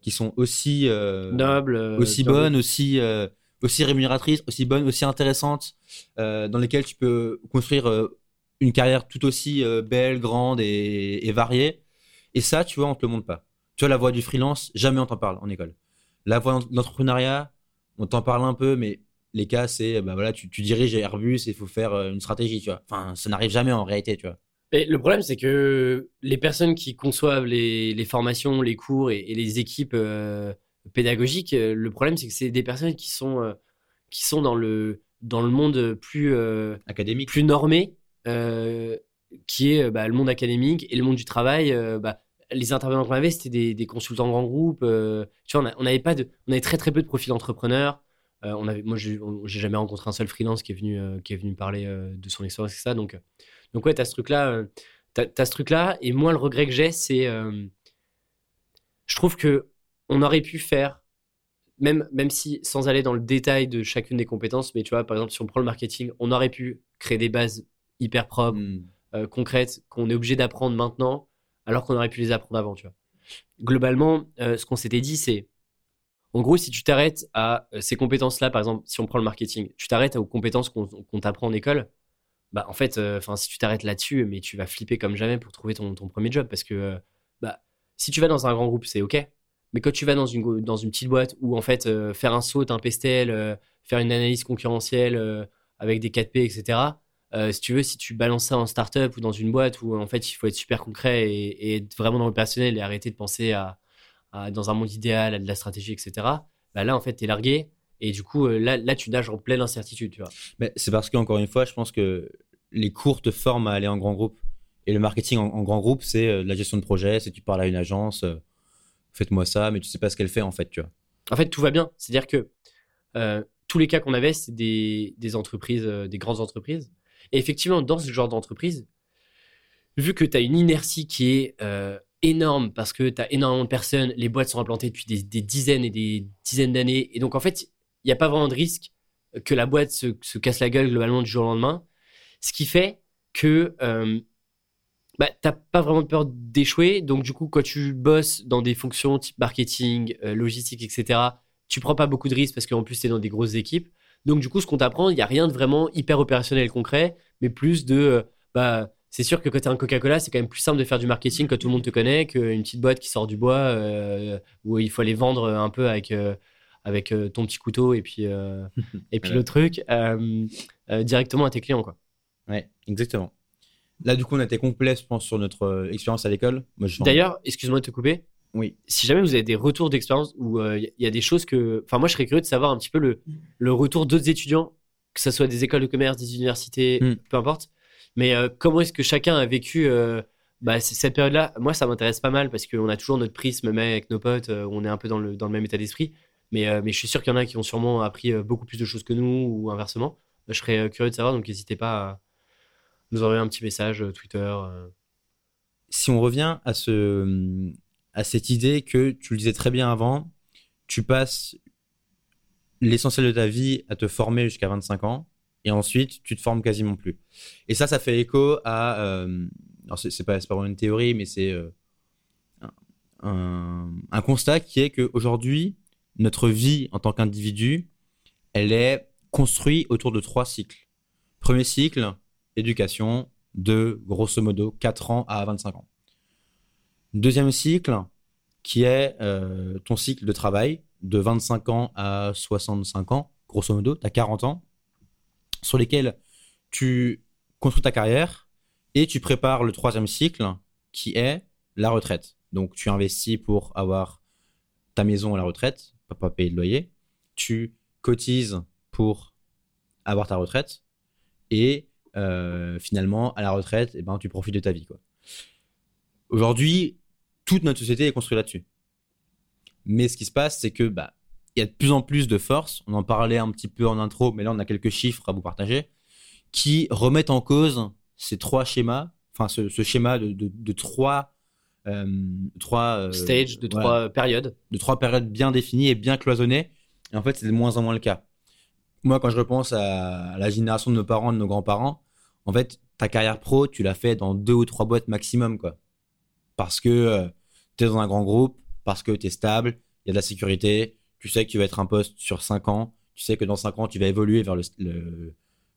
qui sont aussi euh, nobles, euh, aussi bonnes, aussi euh, aussi rémunératrices, aussi bonnes, aussi intéressantes, dans lesquelles tu peux construire une carrière tout aussi belle, grande et, variée. Et ça, tu vois, on te le montre pas. Tu vois, la voie du freelance, jamais on t'en parle en école. La voie d'entrepreneuriat, on t'en parle un peu, mais les cas, c'est, bah voilà, tu, tu diriges Airbus et il faut faire une stratégie, tu vois. Enfin, ça n'arrive jamais en réalité, tu vois. Et le problème, c'est que les personnes qui conçoivent les, les formations, les cours et, les équipes euh, pédagogiques, euh, le problème, c'est que c'est des personnes qui sont, euh, qui sont dans, le, dans le monde plus académique, plus normé, qui est bah, le monde académique et le monde du travail. Bah, les intervenants qu'on avait, c'était des, des, consultants grands groupes. tu vois, on, avait pas de, on avait très très peu de profils d'entrepreneurs. on avait, moi, j'ai jamais rencontré un seul freelance qui est venu, qui est venu parler de son expérience et ça. Donc, donc ouais, tu as ce truc-là. Euh, as, ce truc-là. Et moi, le regret que j'ai, c'est... Euh, je trouve que on aurait pu faire, même, même si sans aller dans le détail de chacune des compétences, mais tu vois, par exemple, si on prend le marketing, on aurait pu créer des bases hyper propres, hmm. euh, concrètes, qu'on est obligé d'apprendre maintenant, alors qu'on aurait pu les apprendre avant, tu vois. Globalement, ce qu'on s'était dit, c'est, en gros, si tu t'arrêtes à ces compétences-là, par exemple, si on prend le marketing, tu t'arrêtes aux compétences qu'on t'apprend en école, bah en fait, euh, enfin si tu t'arrêtes là-dessus, mais tu vas flipper comme jamais pour trouver ton, premier job parce que euh, bah si tu vas dans un grand groupe, c'est ok. Mais quand tu vas dans une dans une petite boîte où en fait euh, faire un saut, un pestel, faire une analyse concurrentielle avec des 4P, etc. si tu veux, si tu balances ça en startup ou dans une boîte où en fait il faut être super concret et, être vraiment dans le personnel et arrêter de penser à, dans un monde idéal, à de la stratégie, etc. Bah là en fait t'es largué et du coup, euh, là, là, tu nages en pleine incertitude, tu vois. Mais c'est parce qu'encore une fois, je pense que les cours te forment à aller en grand groupe. Et le marketing en, grand groupe, c'est euh, la gestion de projet, c'est tu parles à une agence, euh, faites-moi ça, mais tu sais pas ce qu'elle fait en fait, tu vois. En fait, tout va bien. C'est-à-dire que tous les cas qu'on avait, c'est des, des, entreprises, des grandes entreprises. Et effectivement, dans ce genre d'entreprise, vu que tu as une inertie qui est énorme parce que tu as énormément de personnes, les boîtes sont implantées depuis des, dizaines et des dizaines d'années. Et donc, en fait, il n'y a pas vraiment de risque que la boîte se, se, casse la gueule globalement du jour au lendemain. Ce qui fait que euh, bah, t'as pas vraiment peur d'échouer. Donc du coup, quand tu bosses dans des fonctions type marketing, euh, logistique, etc., tu prends pas beaucoup de risques parce qu'en plus, tu es dans des grosses équipes. Donc du coup, ce qu'on t'apprend, il n'y a rien de vraiment hyper opérationnel concret, mais plus de... Euh, bah, c'est sûr que quand tu un Coca-Cola, c'est quand même plus simple de faire du marketing quand tout le monde te connaît qu'une petite boîte qui sort du bois euh, où il faut aller vendre un peu avec euh, avec euh, ton petit couteau et puis, [laughs] et puis le truc directement à tes clients. Quoi. Ouais, exactement. Là, du coup, on a été complet, je pense, sur notre expérience à l'école. D'ailleurs, excuse-moi de te couper. Oui. Si jamais vous avez des retours d'expérience où il y a des choses que. Enfin, moi, je serais curieux de savoir un petit peu le, le retour d'autres étudiants, que ce soit des écoles de commerce, des universités, hmm. peu importe. Mais comment est-ce que chacun a vécu bah, cette période-là? Moi, ça m'intéresse pas mal parce qu'on a toujours notre prisme, même avec nos potes, on est un peu dans le, dans le même état d'esprit. Mais, euh, mais je suis sûr qu'il y en a qui ont sûrement appris euh, beaucoup plus de choses que nous ou inversement. Je serais euh, curieux de savoir, donc n'hésitez pas à nous envoyer un petit message Twitter. Si on revient à, ce, à cette idée que tu le disais très bien avant, tu passes l'essentiel de ta vie à te former jusqu'à 25 ans et ensuite tu te formes quasiment plus. Et ça, ça fait écho à. alors, c'est pas, pas vraiment une théorie, mais c'est un, un constat qui est qu'aujourd'hui, notre vie en tant qu'individu, elle est construite autour de trois cycles. Premier cycle, éducation, de grosso modo 4 ans à 25 ans. Deuxième cycle, qui est euh, ton cycle de travail, de 25 ans à 65 ans, grosso modo, tu as 40 ans, sur lesquels tu construis ta carrière et tu prépares le troisième cycle, qui est la retraite. Donc tu investis pour avoir ta maison à la retraite, pas payer de loyer, tu cotises pour avoir ta retraite et euh, finalement à la retraite, eh ben, tu profites de ta vie. Aujourd'hui, toute notre société est construite là-dessus. Mais ce qui se passe, c'est que bah, il y a de plus en plus de forces. On en parlait un petit peu en intro, mais là on a quelques chiffres à vous partager qui remettent en cause ces trois schémas, enfin ce, schéma de, trois euh, trois euh, stages, de trois périodes, de trois périodes bien définies et bien cloisonnées. Et en fait, c'est de moins en moins le cas. Moi, quand je repense à la génération de nos parents, de nos grands-parents, en fait, ta carrière pro, tu l'as fait dans deux ou trois boîtes maximum, quoi. Parce que euh, tu dans un grand groupe, parce que tu es stable, il y a de la sécurité, tu sais que tu vas être un poste sur cinq ans, tu sais que dans cinq ans, tu vas évoluer vers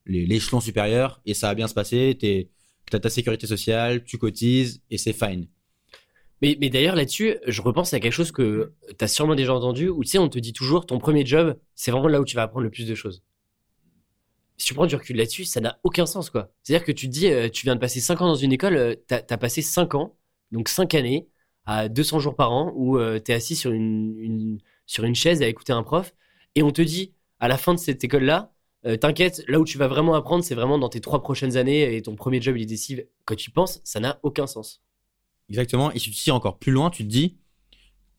l'échelon supérieur et ça va bien se passer, tu as ta sécurité sociale, tu cotises et c'est fine. Mais, d'ailleurs, là-dessus, je repense à quelque chose que tu as sûrement déjà entendu, où tu sais, on te dit toujours, ton premier job, c'est vraiment là où tu vas apprendre le plus de choses. Si tu prends du recul là-dessus, ça n'a aucun sens, quoi. C'est-à-dire que tu te dis, euh, tu viens de passer 5 ans dans une école, euh, tu as, passé 5 ans, donc 5 années, à 200 jours par an, où euh, tu es assis sur une, sur une chaise à écouter un prof, et on te dit, à la fin de cette école-là, t'inquiète, là où tu vas vraiment apprendre, c'est vraiment dans tes trois prochaines années, et ton premier job, il est décisif. Quand tu penses, ça n'a aucun sens. Exactement. Et si tu tires encore plus loin, tu te dis,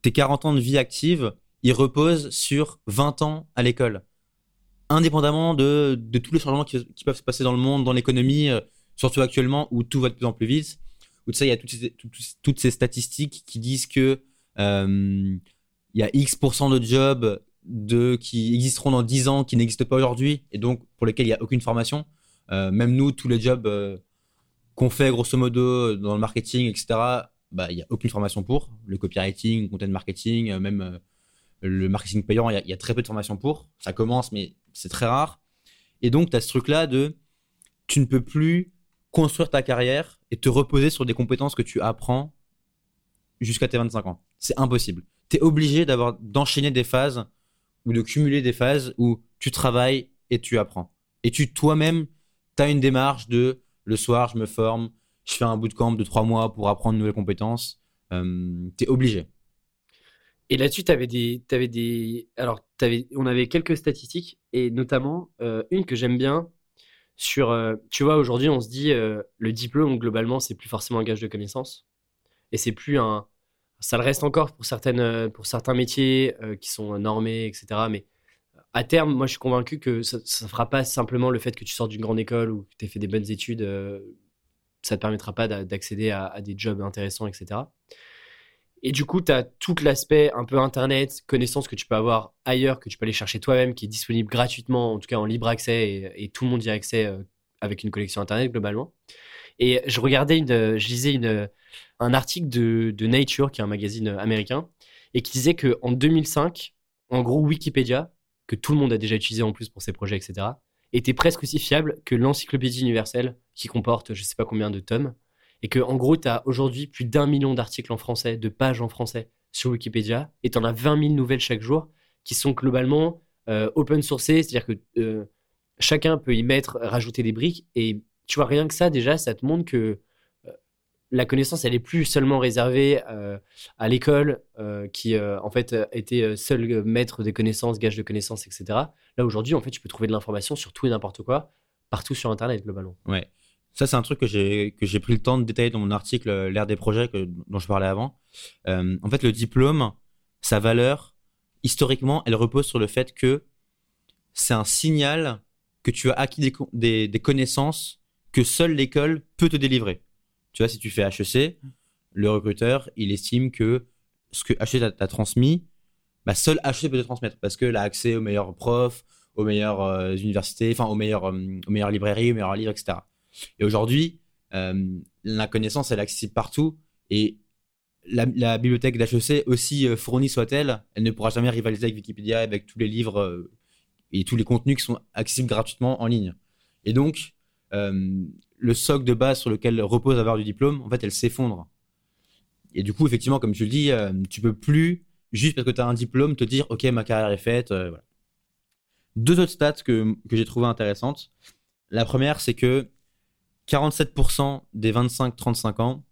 tes 40 ans de vie active, ils reposent sur 20 ans à l'école. Indépendamment de, de, tous les changements qui, peuvent se passer dans le monde, dans l'économie, euh, surtout actuellement où tout va de plus en plus vite, où tu il y a toutes ces, toutes, ces statistiques qui disent que euh, il y a X% de jobs de, qui existeront dans 10 ans, qui n'existent pas aujourd'hui, et donc pour lesquels il n'y a aucune formation. Euh, même nous, tous les jobs qu'on fait grosso modo dans le marketing, etc., bah, il n'y a aucune formation pour. Le copywriting, content marketing, euh, même euh, le marketing payant, il y, a très peu de formation pour. Ça commence, mais c'est très rare. Et donc, tu as ce truc-là de tu ne peux plus construire ta carrière et te reposer sur des compétences que tu apprends jusqu'à tes 25 ans. C'est impossible. Tu es obligé d'avoir d'enchaîner des phases ou de cumuler des phases où tu travailles et tu apprends. Et tu toi-même, tu as une démarche de le soir, je me forme, je fais un bootcamp de trois mois pour apprendre de nouvelles compétences. Euh, tu es obligé. Et là-dessus, tu avais des. Alors, avais, on avait quelques statistiques, et notamment euh, une que j'aime bien sur. Euh, tu vois, aujourd'hui, on se dit le diplôme, globalement, c'est plus forcément un gage de connaissance. Et c'est plus un. Ça le reste encore pour, certaines, pour certains métiers qui sont normés, etc. Mais à terme, moi, je suis convaincu que ça ne fera pas simplement le fait que tu sors d'une grande école ou que tu aies fait des bonnes études. Euh, ça ne te permettra pas d'accéder à, des jobs intéressants, etc. Et du coup, tu as tout l'aspect un peu Internet, connaissances que tu peux avoir ailleurs, que tu peux aller chercher toi-même, qui est disponible gratuitement, en tout cas en libre accès, et, tout le monde y a accès euh, avec une connexion Internet globalement. Et je regardais, je lisais un article de, Nature, qui est un magazine américain, et qui disait qu'en 2005, en gros, Wikipédia, que tout le monde a déjà utilisé en plus pour ses projets, etc., était presque aussi fiable que l'encyclopédie universelle, qui comporte je sais pas combien de tomes, et que en gros, tu as aujourd'hui plus d'un million d'articles en français, de pages en français sur Wikipédia, et tu en as 20 000 nouvelles chaque jour, qui sont globalement euh, open sourcées, c'est-à-dire que euh, chacun peut y mettre, rajouter des briques, et tu vois, rien que ça, déjà, ça te montre que la connaissance, elle est plus seulement réservée euh, à l'école, euh, qui euh, en fait était seul maître des connaissances, gage de connaissances, etc. Là aujourd'hui, en fait, tu peux trouver de l'information sur tout et n'importe quoi, partout sur Internet globalement. Ouais. Ça, c'est un truc que j'ai que pris le temps de détailler dans mon article l'ère des projets dont je parlais avant. en fait, le diplôme, sa valeur, historiquement, elle repose sur le fait que c'est un signal que tu as acquis des, connaissances que seule l'école peut te délivrer. Tu vois, si tu fais HEC, le recruteur, il estime que ce que HEC t'a transmis, bah, seul HEC peut te transmettre parce que a accès aux meilleurs profs, aux meilleures euh, universités, enfin aux meilleures, euh, aux meilleures librairies, aux meilleurs livres, etc. Et aujourd'hui, euh, la connaissance, elle est accessible partout et la, bibliothèque d'HEC, aussi euh, fournie soit-elle, elle ne pourra jamais rivaliser avec Wikipédia, avec tous les livres euh, et tous les contenus qui sont accessibles gratuitement en ligne. Et donc, le socle de base sur lequel repose avoir du diplôme, en fait, elle s'effondre. Et du coup, effectivement, comme tu le dis, euh, tu peux plus, juste parce que tu as un diplôme, te dire, OK, ma carrière est faite. Deux autres stats que, que j'ai trouvées intéressantes. La première, c'est que 47% des 25-35 ans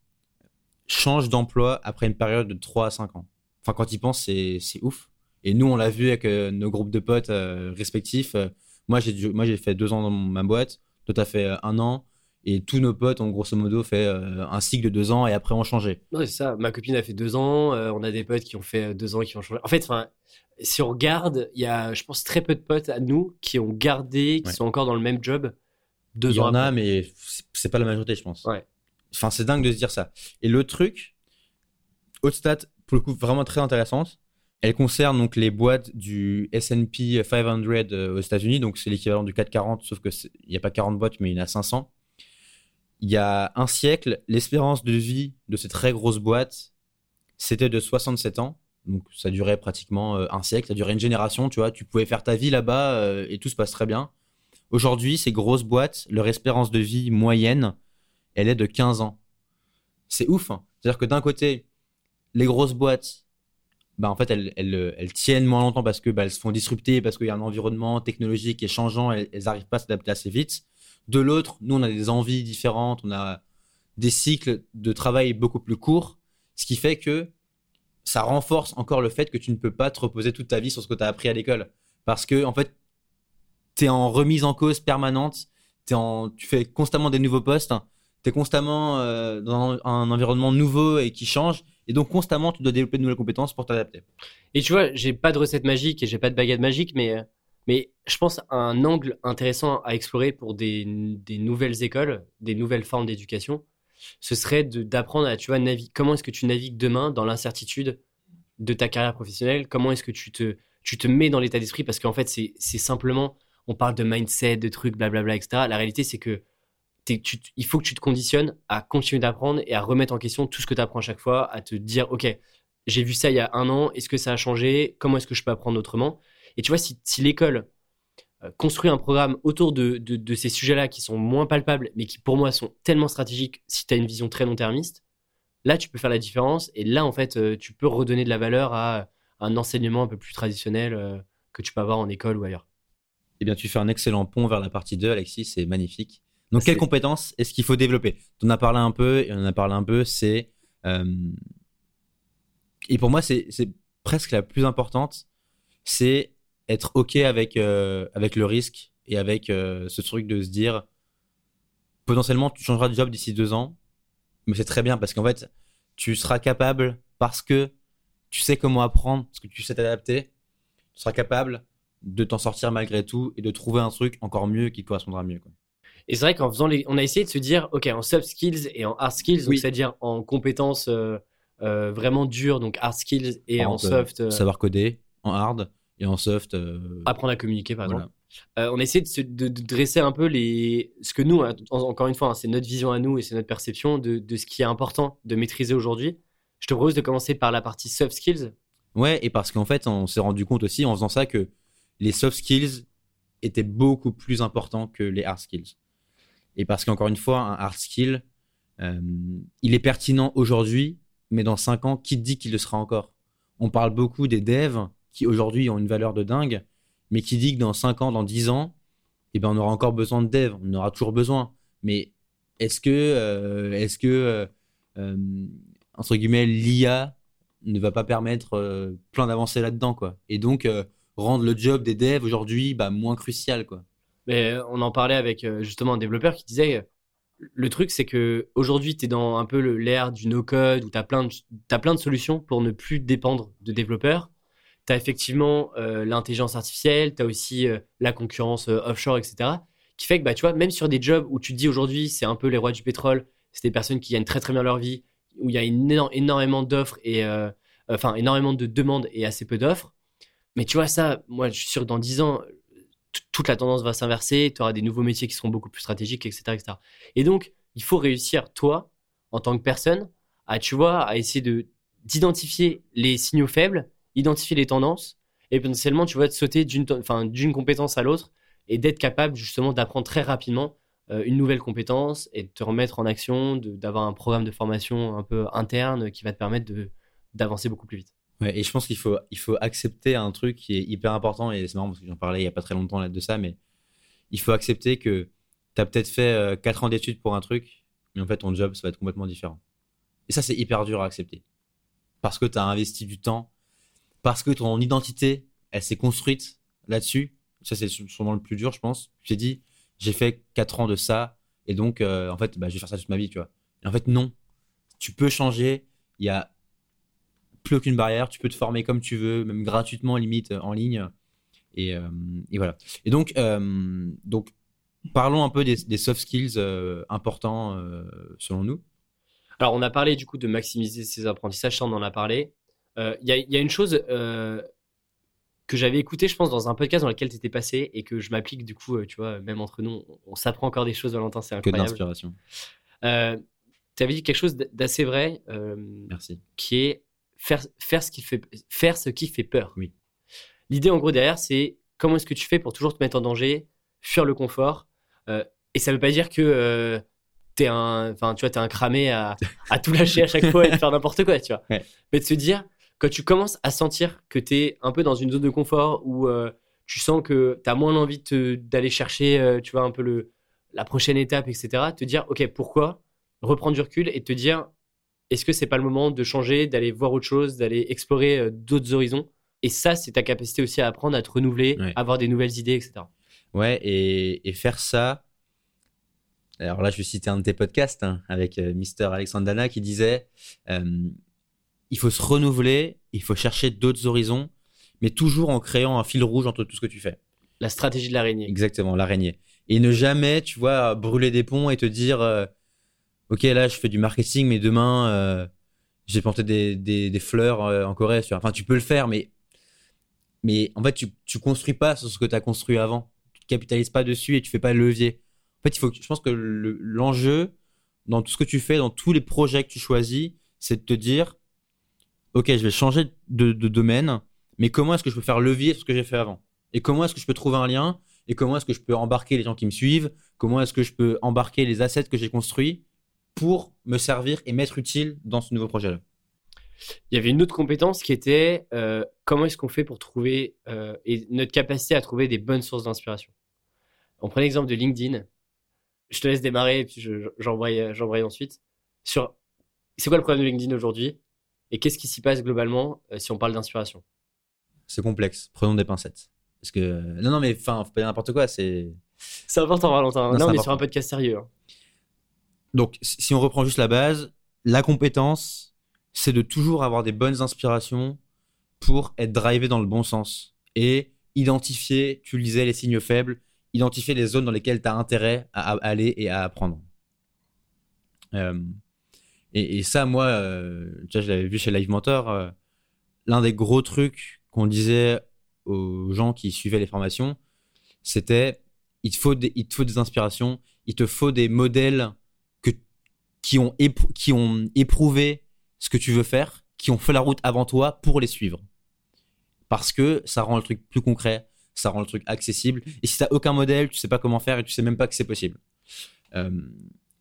changent d'emploi après une période de 3 à 5 ans. Enfin, quand ils pensent, c'est ouf. Et nous, on l'a vu avec euh, nos groupes de potes euh, respectifs. Euh, moi, j'ai dû- moi, j'ai fait deux ans dans ma boîte. Toi, t'as fait un an. Et tous nos potes ont grosso modo fait euh, un cycle de deux ans et après ont changé. Ouais, c'est ça. Ma copine a fait deux ans. euh, on a des potes qui ont fait deux ans et qui ont changé. En fait, enfin, si on regarde, il y a, je pense, très peu de potes à nous qui ont gardé, qui Ouais. sont encore dans le même job deux Il y ans en a, mais c'est- pas la majorité, je pense. Ouais. Enfin, c'est dingue de se dire ça. Et le truc, autre stat, pour le coup, vraiment très intéressante, elle concerne donc les boîtes du S&P 500 euh, aux États-Unis, donc c'est l'équivalent du 440, sauf que c'est- il n'y a pas 40 boîtes, mais il y en a 500. Il y a un siècle, l'espérance de vie de ces très grosses boîtes, c'était de 67 ans. Donc ça durait pratiquement euh, un siècle, ça durait une génération, tu vois. Tu pouvais faire ta vie là-bas euh, et tout se passe très bien. Aujourd'hui, ces grosses boîtes, leur espérance de vie moyenne, elle est de 15 ans. C'est ouf. hein. C'est-à-dire que d'un côté, les grosses boîtes, bah en fait, elles, tiennent moins longtemps parce que bah, elles se font disrupter, parce qu'il y a un environnement technologique qui est changeant, elles n'arrivent pas à s'adapter assez vite. De l'autre, nous, on a des envies différentes, on a des cycles de travail beaucoup plus courts, ce qui fait que ça renforce encore le fait que tu ne peux pas te reposer toute ta vie sur ce que tu as appris à l'école. Parce que, en fait, tu es en remise en cause permanente, t'es en, tu fais constamment des nouveaux postes, tu es constamment euh, dans un, environnement nouveau et qui change, et donc constamment tu dois développer de nouvelles compétences pour t'adapter. Et tu vois, j'ai pas de recette magique et j'ai pas de baguette magique, mais, euh, mais je pense un angle intéressant à explorer pour des, nouvelles écoles, des nouvelles formes d'éducation, ce serait d'apprendre à, tu vois, comment est-ce que tu navigues demain dans l'incertitude de ta carrière professionnelle, comment est-ce que tu te, tu te mets dans l'état d'esprit, parce qu'en fait, c'est simplement, on parle de mindset, de trucs, blablabla, etc. La réalité, c'est que tu il faut que tu te conditionnes à continuer d'apprendre et à remettre en question tout ce que tu apprends à chaque fois, à te dire, OK, j'ai vu ça il y a un an, est-ce que ça a changé? Comment est-ce que je peux apprendre autrement? Et tu vois, si, l'école euh, construit un programme autour de, de, de ces sujets-là qui sont moins palpables, mais qui pour moi sont tellement stratégiques si tu as une vision très long-termiste, là, tu peux faire la différence. Et là, en fait, euh, tu peux redonner de la valeur à un enseignement un peu plus traditionnel euh, que tu peux avoir en école ou ailleurs. Eh bien, tu fais un excellent pont vers la partie 2, Alexis, c'est magnifique. Donc, C'est- quelles compétences est-ce qu'il faut développer? Tu en as parlé un peu, et on en a parlé un peu, c'est... euh, Et pour moi, c'est c'est presque la plus importante, c'est être OK avec, euh, avec le risque et avec euh, ce truc de se dire, potentiellement, tu changeras de job d'ici deux ans, mais c'est très bien parce qu'en fait, tu seras capable, parce que tu sais comment apprendre, parce que tu sais t'adapter, tu seras capable de t'en sortir malgré tout et de trouver un truc encore mieux qui te correspondra mieux. Quoi. Et c'est vrai qu'en faisant les... On a essayé de se dire, OK, en soft skills et en hard skills, Oui. c'est-à-dire en compétences euh, euh, vraiment dures, donc hard skills, et en soft, euh, Savoir coder en hard et en soft. euh, apprendre à communiquer, par voilà. exemple. Euh, on essaie de, se- de- de dresser un peu les, ce que nous, hein, en- encore une fois, hein, c'est notre vision à nous et c'est notre perception de, de ce qui est important de maîtriser aujourd'hui. Je te propose de commencer par la partie soft skills. Ouais, et parce qu'en fait, on s'est rendu compte aussi en faisant ça que les soft skills étaient beaucoup plus importants que les hard skills. Et parce qu'encore une fois, un hard skill, euh, il est pertinent aujourd'hui, mais dans 5 ans, qui dit qu'il le sera encore? On parle beaucoup des devs qui aujourd'hui ont une valeur de dingue, mais qui dit que dans 5 ans, dans 10 ans, eh ben, on aura encore besoin de devs, on aura toujours besoin. Mais est-ce que, euh, est-ce que euh, entre guillemets, l'IA ne va pas permettre plein d'avancées là-dedans. Et donc, rendre le job des devs aujourd'hui bah, moins crucial, quoi. Mais euh, on en parlait avec euh, justement un développeur qui disait euh, le truc, c'est que aujourd'hui, tu es dans un peu l'ère du no-code où tu as, plein de- plein de solutions pour ne plus dépendre de développeurs. Tu as effectivement l'intelligence artificielle, tu as aussi la concurrence offshore, etc. Qui fait que, bah, tu vois, même sur des jobs où tu te dis aujourd'hui, c'est un peu les rois du pétrole, c'est des personnes qui gagnent très très bien leur vie, où il y a énormément d'offres et enfin énormément de demandes et assez peu d'offres. Mais tu vois, ça, moi, je suis sûr que dans 10 ans, toute la tendance va s'inverser, tu auras des nouveaux métiers qui seront beaucoup plus stratégiques, etc., etc. Et donc, il faut réussir, toi, en tant que personne, à, tu vois, à essayer de d'identifier les signaux faibles, identifier les tendances, et potentiellement, tu vois, de sauter d'une compétence à l'autre et d'être capable justement d'apprendre très rapidement euh, une nouvelle compétence et de te remettre en action, d'avoir un programme de formation un peu interne qui va te permettre d'avancer beaucoup plus vite. Et je pense qu'il faut, il faut accepter un truc qui est hyper important, et c'est marrant parce que j'en parlais il n'y a pas très longtemps là de ça, mais il faut accepter que tu as peut-être fait 4 euh, ans d'études pour un truc, mais en fait ton job, ça va être complètement différent. Et ça, c'est hyper dur à accepter. Parce que tu as investi du temps, parce que ton identité, elle s'est construite là-dessus. Ça, c'est sûrement le plus dur, je pense. J'ai dit, j'ai fait 4 ans de ça, et donc, euh, en fait, bah, je vais faire ça toute ma vie, tu vois. Et en fait, non. Tu peux changer. Il y a plus aucune barrière. Tu peux te former comme tu veux, même gratuitement, limite, en ligne. Et, euh, voilà. Et donc, euh, donc, parlons un peu des, soft skills importants selon nous. Alors, on a parlé du coup de maximiser ses apprentissages, ça on en a parlé. Il y, y, a une chose que j'avais écouté, je pense, dans un podcast dans lequel tu étais passé et que je m'applique du coup, euh, tu vois, même entre nous, on, s'apprend encore des choses, Valentin, c'est incroyable. Que d'inspiration. Euh, tu avais dit quelque chose d'assez vrai. Euh, Merci. Qui est faire, faire, ce qui fait, faire ce qui fait peur. Oui. L'idée, en gros, derrière, c'est comment est-ce que tu fais pour toujours te mettre en danger, fuir le confort. et ça veut pas dire que t'es un, enfin, tu vois, es un cramé à, à, tout lâcher à chaque fois et de faire n'importe quoi, tu vois. Mais de se dire, quand tu commences à sentir que tu es un peu dans une zone de confort où euh, tu sens que tu as moins envie d'aller chercher, euh, tu vois, un peu le, la prochaine étape, etc., te dire, OK, pourquoi Reprendre du recul et te dire, est-ce que c'est pas le moment de changer, d'aller voir autre chose, d'aller explorer euh, d'autres horizons? Et ça, c'est ta capacité aussi à apprendre, à te renouveler, avoir des nouvelles idées, etc. Ouais, et, faire ça. Alors là, je vais citer un de tes podcasts hein, avec Mister Alexandre Dana qui disait il faut se renouveler, il faut chercher d'autres horizons, mais toujours en créant un fil rouge entre tout ce que tu fais. La stratégie de l'araignée. Exactement, l'araignée. Et ne jamais, tu vois, brûler des ponts et te dire, euh, ok, là, je fais du marketing, mais demain, euh, j'ai planté des, fleurs euh, en Corée. Enfin, tu peux le faire, mais, mais en fait, tu, tu construis pas sur ce que tu as construit avant. Tu ne capitalises pas dessus et tu fais pas le levier. En fait, il faut, je pense que l'enjeu dans tout ce que tu fais, dans tous les projets que tu choisis, c'est de te dire, ok, je vais changer de, domaine, mais comment est-ce que je peux faire levier sur ce que j'ai fait avant? Et comment est-ce que je peux trouver un lien? Et comment est-ce que je peux embarquer les gens qui me suivent? Comment est-ce que je peux embarquer les assets que j'ai construits? Pour me servir et m'être utile dans ce nouveau projet-là il y avait une autre compétence qui était euh, comment est-ce qu'on fait pour trouver euh, et notre capacité à trouver des bonnes sources d'inspiration? On prend l'exemple de LinkedIn. Je te laisse démarrer et puis j'envoie ensuite. Sur c'est quoi le problème de LinkedIn aujourd'hui? Et qu'est-ce qui s'y passe globalement euh, si on parle d'inspiration? C'est complexe. Prenons des pincettes. Parce que non, non, mais enfin, faut pas dire n'importe quoi. C'est c'est important, Valentin. Non, on est sur un podcast sérieux. Hein. Donc, si on reprend juste la base, la compétence, c'est de toujours avoir des bonnes inspirations pour être drivé dans le bon sens et identifier, tu le disais, les signes faibles, identifier les zones dans lesquelles tu as intérêt à, aller et à apprendre. Euh, et, ça, moi, euh, je l'avais vu chez Live Mentor. Euh, l'un des gros trucs qu'on disait aux gens qui suivaient les formations, c'était il te faut des, il te faut des inspirations, il te faut des modèles qui, ont éprouvé ce que tu veux faire, qui ont fait la route avant toi pour les suivre. Parce que ça rend le truc plus concret, ça rend le truc accessible. Et si tu aucun modèle, tu sais pas comment faire et tu sais même pas que c'est possible. Euh,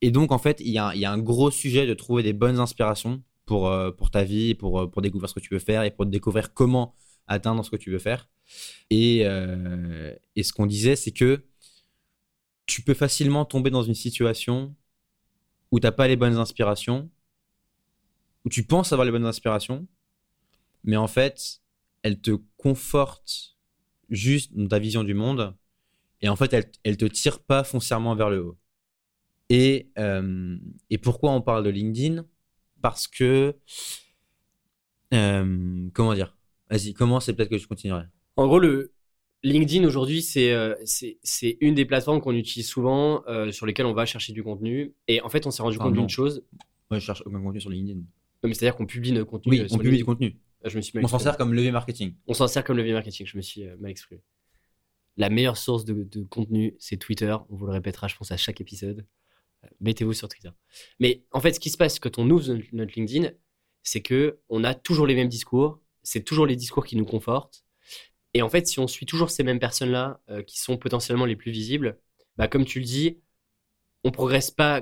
et donc, en fait, il y, a, un gros sujet de trouver des bonnes inspirations pour, euh, ta vie, pour, euh, pour découvrir ce que tu veux faire et pour découvrir comment atteindre ce que tu veux faire. Et ce qu'on disait, c'est que tu peux facilement tomber dans une situation où tu n'as pas les bonnes inspirations, où tu penses avoir les bonnes inspirations, mais en fait, elles te confortent juste dans ta vision du monde, et en fait, elles ne te tirent pas foncièrement vers le haut. Et, euh, et pourquoi on parle de LinkedIn? Parce que. Euh, comment dire? Vas-y, commence peut-être que je continuerai. En gros, le LinkedIn aujourd'hui, c'est euh, c'est une des plateformes qu'on utilise souvent, sur lesquelles on va chercher du contenu. Et en fait, on s'est rendu compte d'une chose. Moi, je cherche aucun contenu sur LinkedIn. C'est-à-dire qu'on publie notre contenu. Oui, on publie du contenu. Je me suis on s'en sert comme levier marketing. On s'en sert comme levier marketing, je me suis mal exprimé. La meilleure source de, de contenu, c'est Twitter. On vous le répétera, je pense, à chaque épisode mettez-vous sur Twitter. Mais en fait, ce qui se passe quand on ouvre notre LinkedIn, c'est que on a toujours les mêmes discours, c'est toujours les discours qui nous confortent. Et en fait, si on suit toujours ces mêmes personnes-là, euh, qui sont potentiellement les plus visibles, bah, comme tu le dis, on progresse pas.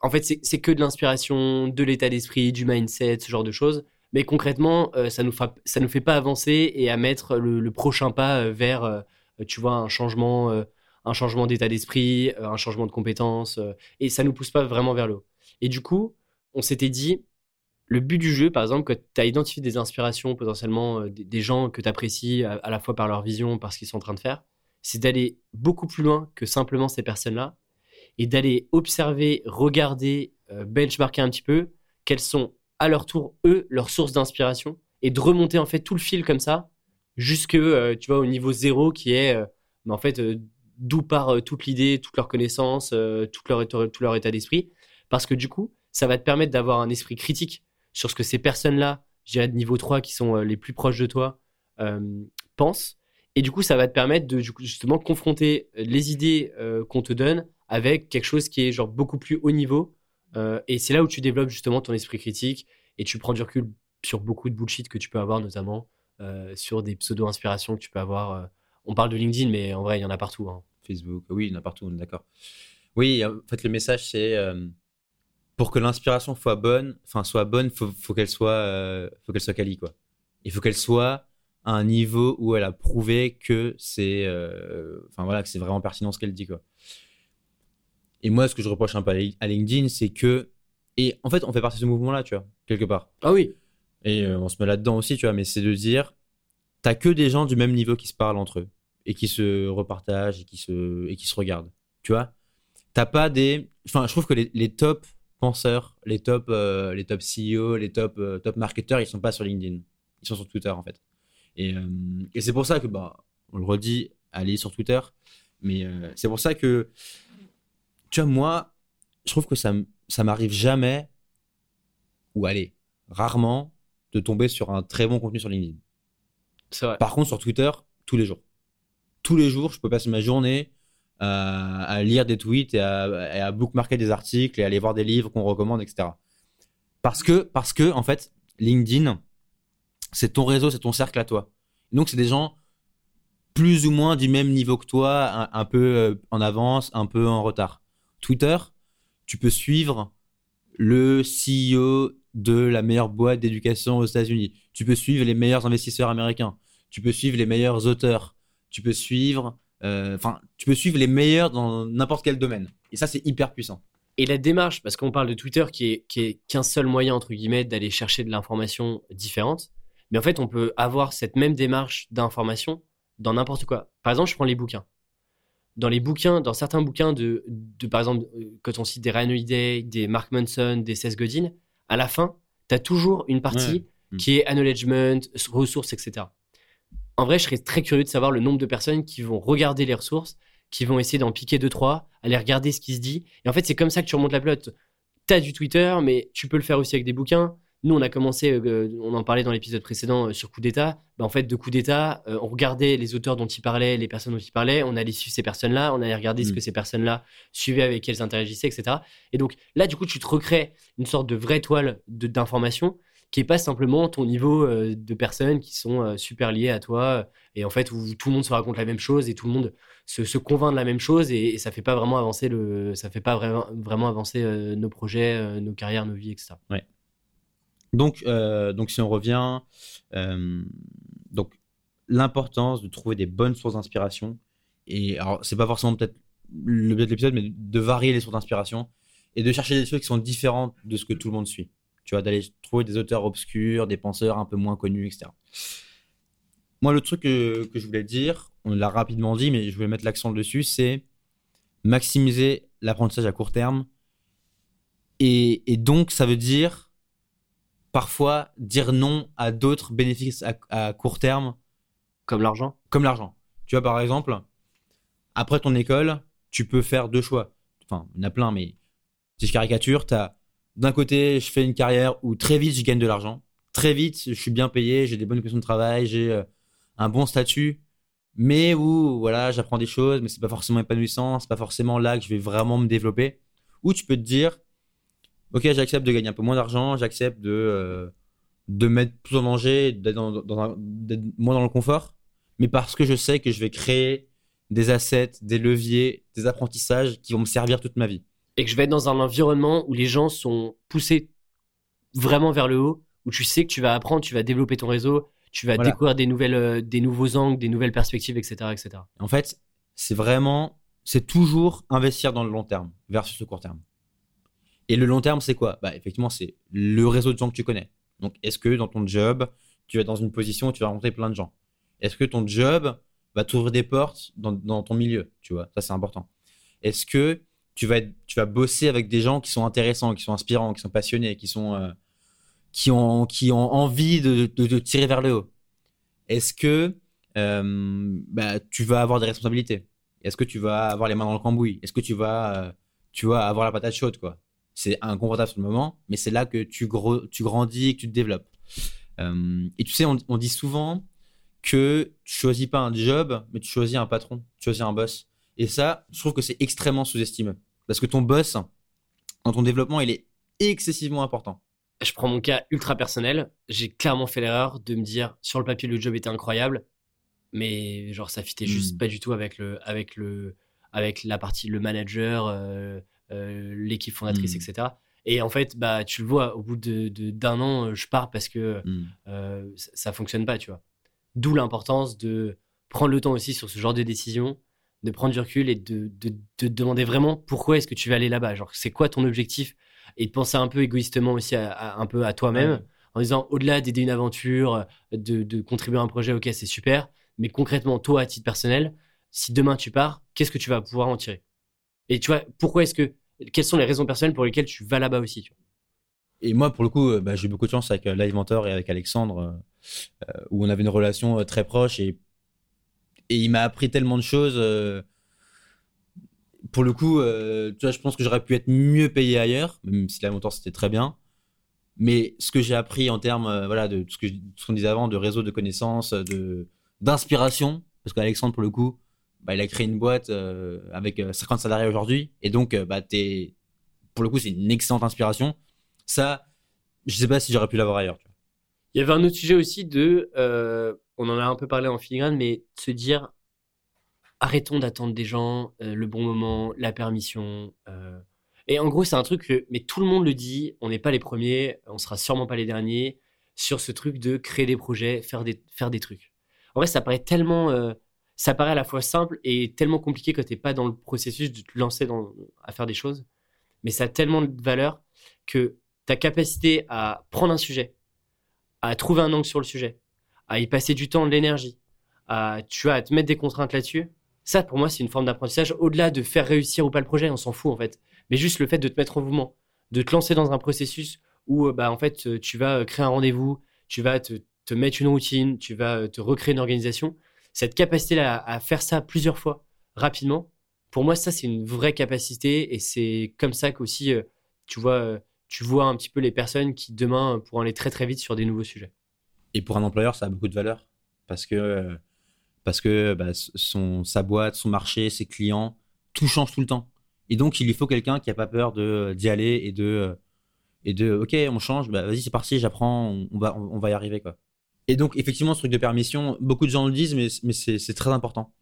En fait, c'est que de l'inspiration, de l'état d'esprit, du mindset, ce genre de choses. Mais concrètement, euh, ça nous nous fait pas avancer et à mettre le, prochain pas euh, vers, tu vois, un changement, changement d'état d'esprit, un changement de compétences. et ça nous pousse pas vraiment vers le haut. Et du coup, on s'était dit, le but du jeu, par exemple, quand tu as identifié des inspirations, potentiellement euh, des, gens que tu apprécies à, la fois par leur vision, par ce qu'ils sont en train de faire, c'est d'aller beaucoup plus loin que simplement ces personnes-là et d'aller observer, regarder, euh, benchmarker un petit peu quelles sont à leur tour, eux, leurs sources d'inspiration et de remonter en fait tout le fil comme ça jusque, euh, tu vois, au niveau zéro qui est, bah, en fait, d'où part toute l'idée, toute leur connaissance, tout leur état d'esprit. Parce que du coup, ça va te permettre d'avoir un esprit critique sur ce que ces personnes-là, je dirais de niveau 3, qui sont euh, les plus proches de toi, euh, pensent. Et du coup, ça va te permettre de justement confronter euh, les idées qu'on te donne avec quelque chose qui est genre beaucoup plus haut niveau. et c'est là où tu développes justement ton esprit critique et tu prends du recul sur beaucoup de bullshit que tu peux avoir, notamment sur des pseudo-inspirations que tu peux avoir. on parle de LinkedIn, mais en vrai, il y en a partout. Hein. Facebook, oui, il y en a partout, d'accord. Oui, en fait, le message, c'est pour que l'inspiration soit bonne, enfin soit bonne, faut, faut qu'elle soit, euh, faut qu'elle soit quali quoi. Il faut qu'elle soit à un niveau où elle a prouvé que c'est, euh, enfin voilà, que c'est vraiment pertinent ce qu'elle dit quoi. Et moi, ce que je reproche un peu à LinkedIn, c'est que, et en fait, on fait partie de ce mouvement-là, tu vois, quelque part. Ah oui. Et euh, on se met là-dedans aussi, tu vois, mais c'est de dire, t'as que des gens du même niveau qui se parlent entre eux et qui se repartagent et qui se, et qui se regardent, tu vois. T'as pas des, enfin, je trouve que les, les tops penseurs, les top, euh, les top CEO, les top, euh, top marketeurs, ils sont pas sur LinkedIn. Ils sont sur Twitter, en fait. Et, euh, et c'est pour ça que, bah, on le redit, allez sur Twitter. Mais c'est pour ça que, tu vois, moi, je trouve que ça, ça m'arrive jamais, ou allez, rarement, de tomber sur un très bon contenu sur LinkedIn. Vrai. Par contre, sur Twitter, tous les jours. Tous les jours, je peux passer ma journée à, lire des tweets et à, bookmarker des articles et à aller voir des livres qu'on recommande, etc. Parce que, parce que, en fait, LinkedIn, c'est ton réseau, c'est ton cercle à toi. Donc, c'est des gens plus ou moins du même niveau que toi, un, peu euh, en avance, un peu en retard. Twitter, tu peux suivre le CEO de la meilleure boîte d'éducation aux États-Unis. Tu peux suivre les meilleurs investisseurs américains. Tu peux suivre les meilleurs auteurs. Tu peux suivre euh, enfin, tu peux suivre les meilleurs dans n'importe quel domaine. Et ça, c'est hyper puissant. Et la démarche, parce qu'on parle de Twitter qui est, qui est qu'un seul moyen, entre guillemets, d'aller chercher de l'information différente. Mais en fait, on peut avoir cette même démarche d'information dans n'importe quoi. Par exemple, je prends les bouquins. Dans les bouquins, dans certains bouquins de, de par exemple, euh, quand on cite des Ryan Holiday, des Mark Manson, des Seth Godin, à la fin, tu as toujours une partie qui est acknowledgement, ressources, etc en vrai, je serais très curieux de savoir le nombre de personnes qui vont regarder les ressources, qui vont essayer d'en piquer deux, trois, aller regarder ce qui se dit. Et en fait, c'est comme ça que tu remontes la pelote. Tu as du Twitter, mais tu peux le faire aussi avec des bouquins. Nous, on a commencé, euh, on en parlait dans l'épisode précédent euh, sur Coup d'État. Bah, en fait, de Coup d'État, euh, on regardait les auteurs dont il parlait, les personnes dont il parlait, on allait suivre ces personnes-là, on allait regarder ce mm. que ces personnes-là suivaient, avec qui elles interagissaient, etc. Et donc là, du coup, tu te recrées une sorte de vraie toile d'information qui est pas simplement ton niveau euh, de personnes qui sont euh, super liées à toi et en fait où tout le monde se raconte la même chose et tout le monde se, convainc de la même chose et, ça fait pas vraiment avancer le ça fait pas vraiment, vraiment avancer euh, nos projets nos carrières nos vies etc ouais. Donc donc si on revient donc l'importance de trouver des bonnes sources d'inspiration et alors c'est pas forcément peut-être le but de l'épisode mais de varier les sources d'inspiration et de chercher des choses qui sont différentes de ce que tout le monde suit tu vois, d'aller trouver des auteurs obscurs, des penseurs un peu moins connus, etc. Moi, le truc que, je voulais dire, on l'a rapidement dit, mais je voulais mettre l'accent dessus, c'est maximiser l'apprentissage à court terme. Et, donc, ça veut dire parfois dire non à d'autres bénéfices à, court terme. Comme l'argent Comme l'argent. Tu vois, par exemple, après ton école, tu peux faire deux choix. Enfin, il y en a plein, mais si je caricature, tu as d'un côté, je fais une carrière où très vite je gagne de l'argent. Très vite, je suis bien payé, j'ai des bonnes conditions de travail, j'ai euh, un bon statut, mais où voilà, j'apprends des choses, mais c'est pas forcément épanouissant, c'est pas forcément là que je vais vraiment me développer. Ou tu peux te dire, ok, j'accepte de gagner un peu moins d'argent, j'accepte de, euh, de mettre plus en danger, d'être moins dans le confort, mais parce que je sais que je vais créer des assets, des leviers, des apprentissages qui vont me servir toute ma vie. Et que je vais être dans un environnement où les gens sont poussés vraiment vers le haut, où tu sais que tu vas apprendre, tu vas développer ton réseau, tu vas Voilà. découvrir des, nouvelles, euh, des nouveaux angles, des nouvelles perspectives, etc. etc. En fait, c'est vraiment, c'est toujours investir dans le long terme versus le court terme. Et le long terme, c'est quoi? Bah, effectivement, c'est le réseau de gens que tu connais. Donc, est-ce que dans ton job, tu vas être dans une position où tu vas rencontrer plein de gens? Est-ce que ton job va t'ouvrir des portes dans, dans ton milieu Tu vois, ça c'est important. Est-ce que tu vas, bosser avec des gens qui sont intéressants, qui sont inspirants, qui sont passionnés, qui sont euh, qui ont qui ont envie de, de, tirer vers le haut Est-ce que euh, bah, tu vas avoir des responsabilités? Est-ce que tu vas avoir les mains dans le cambouis? Est-ce que tu vas, euh, tu vas avoir la patate chaude quoi? C'est inconfortable sur le moment, mais c'est là que tu, tu grandis, que tu te développes. Et tu sais, on, on dit souvent que tu choisis pas un job, mais tu choisis un patron, tu choisis un boss. Et ça, je trouve que c'est extrêmement sous-estimé. Parce que ton boss, dans ton développement, il est excessivement important. Je prends mon cas ultra personnel. J'ai clairement fait l'erreur de me dire sur le papier le job était incroyable, mais genre ça fitait juste Hmm. pas du tout avec le avec le avec la partie le manager, euh, euh, l'équipe fondatrice, Hmm. etc. Et en fait, bah tu le vois au bout de d'un an, euh, je pars parce que Hmm. euh, ça, ça fonctionne pas, tu vois. D'où l'importance de prendre le temps aussi sur ce genre de décision, de prendre du recul et de, de, de te demander vraiment pourquoi est-ce que tu vas aller là-bas. Genre, c'est quoi ton objectif? Et de penser un peu égoïstement aussi à, à- un peu à toi-même Ouais. en disant au-delà d'aider une aventure, de, de contribuer à un projet, ok, c'est super, mais concrètement, toi, à titre personnel, si demain tu pars, qu'est-ce que tu vas pouvoir en tirer? Et tu vois, pourquoi est-ce que. Quelles sont les raisons personnelles pour lesquelles tu vas là-bas aussi tu vois? Et moi, pour le coup, euh, bah, j'ai eu beaucoup de chance avec euh, Live Mentor et avec Alexandre, euh, où on avait une relation très proche et, et il m'a appris tellement de choses. euh, pour le coup, euh, je pense que j'aurais pu être mieux payé ailleurs, même si Live Mentor c'était très bien. Mais ce que j'ai appris en termes, euh, voilà, de ce qu'on disait avant, de réseau de connaissances, de d'inspiration, parce qu'Alexandre, pour le coup, bah, il a créé une boîte avec euh, 50 salariés aujourd'hui, et donc, bah, pour le coup, c'est une excellente inspiration. Ça, je sais pas si j'aurais pu l'avoir ailleurs. Il y avait un autre sujet aussi de, euh, on en a un peu parlé en filigrane, mais de se dire, arrêtons d'attendre des gens, euh, le bon moment, la permission. euh. Et en gros, c'est un truc que, mais tout le monde le dit, on n'est pas les premiers, on sera sûrement pas les derniers, sur ce truc de créer des projets, faire des, faire des trucs. En vrai, ça paraît tellement, ça paraît à la fois simple et tellement compliqué quand t'es pas dans le processus de te lancer dans, à faire des choses. Mais ça a tellement de valeur que ta capacité à prendre un sujet, à trouver un angle sur le sujet, à y passer du temps, de l'énergie, à, tu vois, à te mettre des contraintes là-dessus. Ça, pour moi, c'est une forme d'apprentissage. Au-delà de faire réussir ou pas le projet, on s'en fout, en fait. Mais juste le fait de te mettre en mouvement, de te lancer dans un processus où, euh, bah, en fait, tu vas euh, créer un rendez-vous, tu vas te, te mettre une routine, tu vas euh, te recréer une organisation. Cette capacité-là à, faire ça plusieurs fois, rapidement, pour moi, ça, c'est une vraie capacité et c'est comme ça qu'aussi, tu vois, tu vois un petit peu les personnes qui demain pourront aller très très vite sur des nouveaux sujets. Et pour un employeur, ça a beaucoup de valeur parce que parce que bah, son sa boîte, son marché, ses clients, tout change tout le temps. Et donc, il lui faut quelqu'un qui a pas peur d'y aller et de et de ok, on change, bah vas-y, c'est parti, j'apprends, on, on va on, va y arriver quoi. Et donc, effectivement, ce truc de permission, beaucoup de gens le disent, mais mais c'est très important.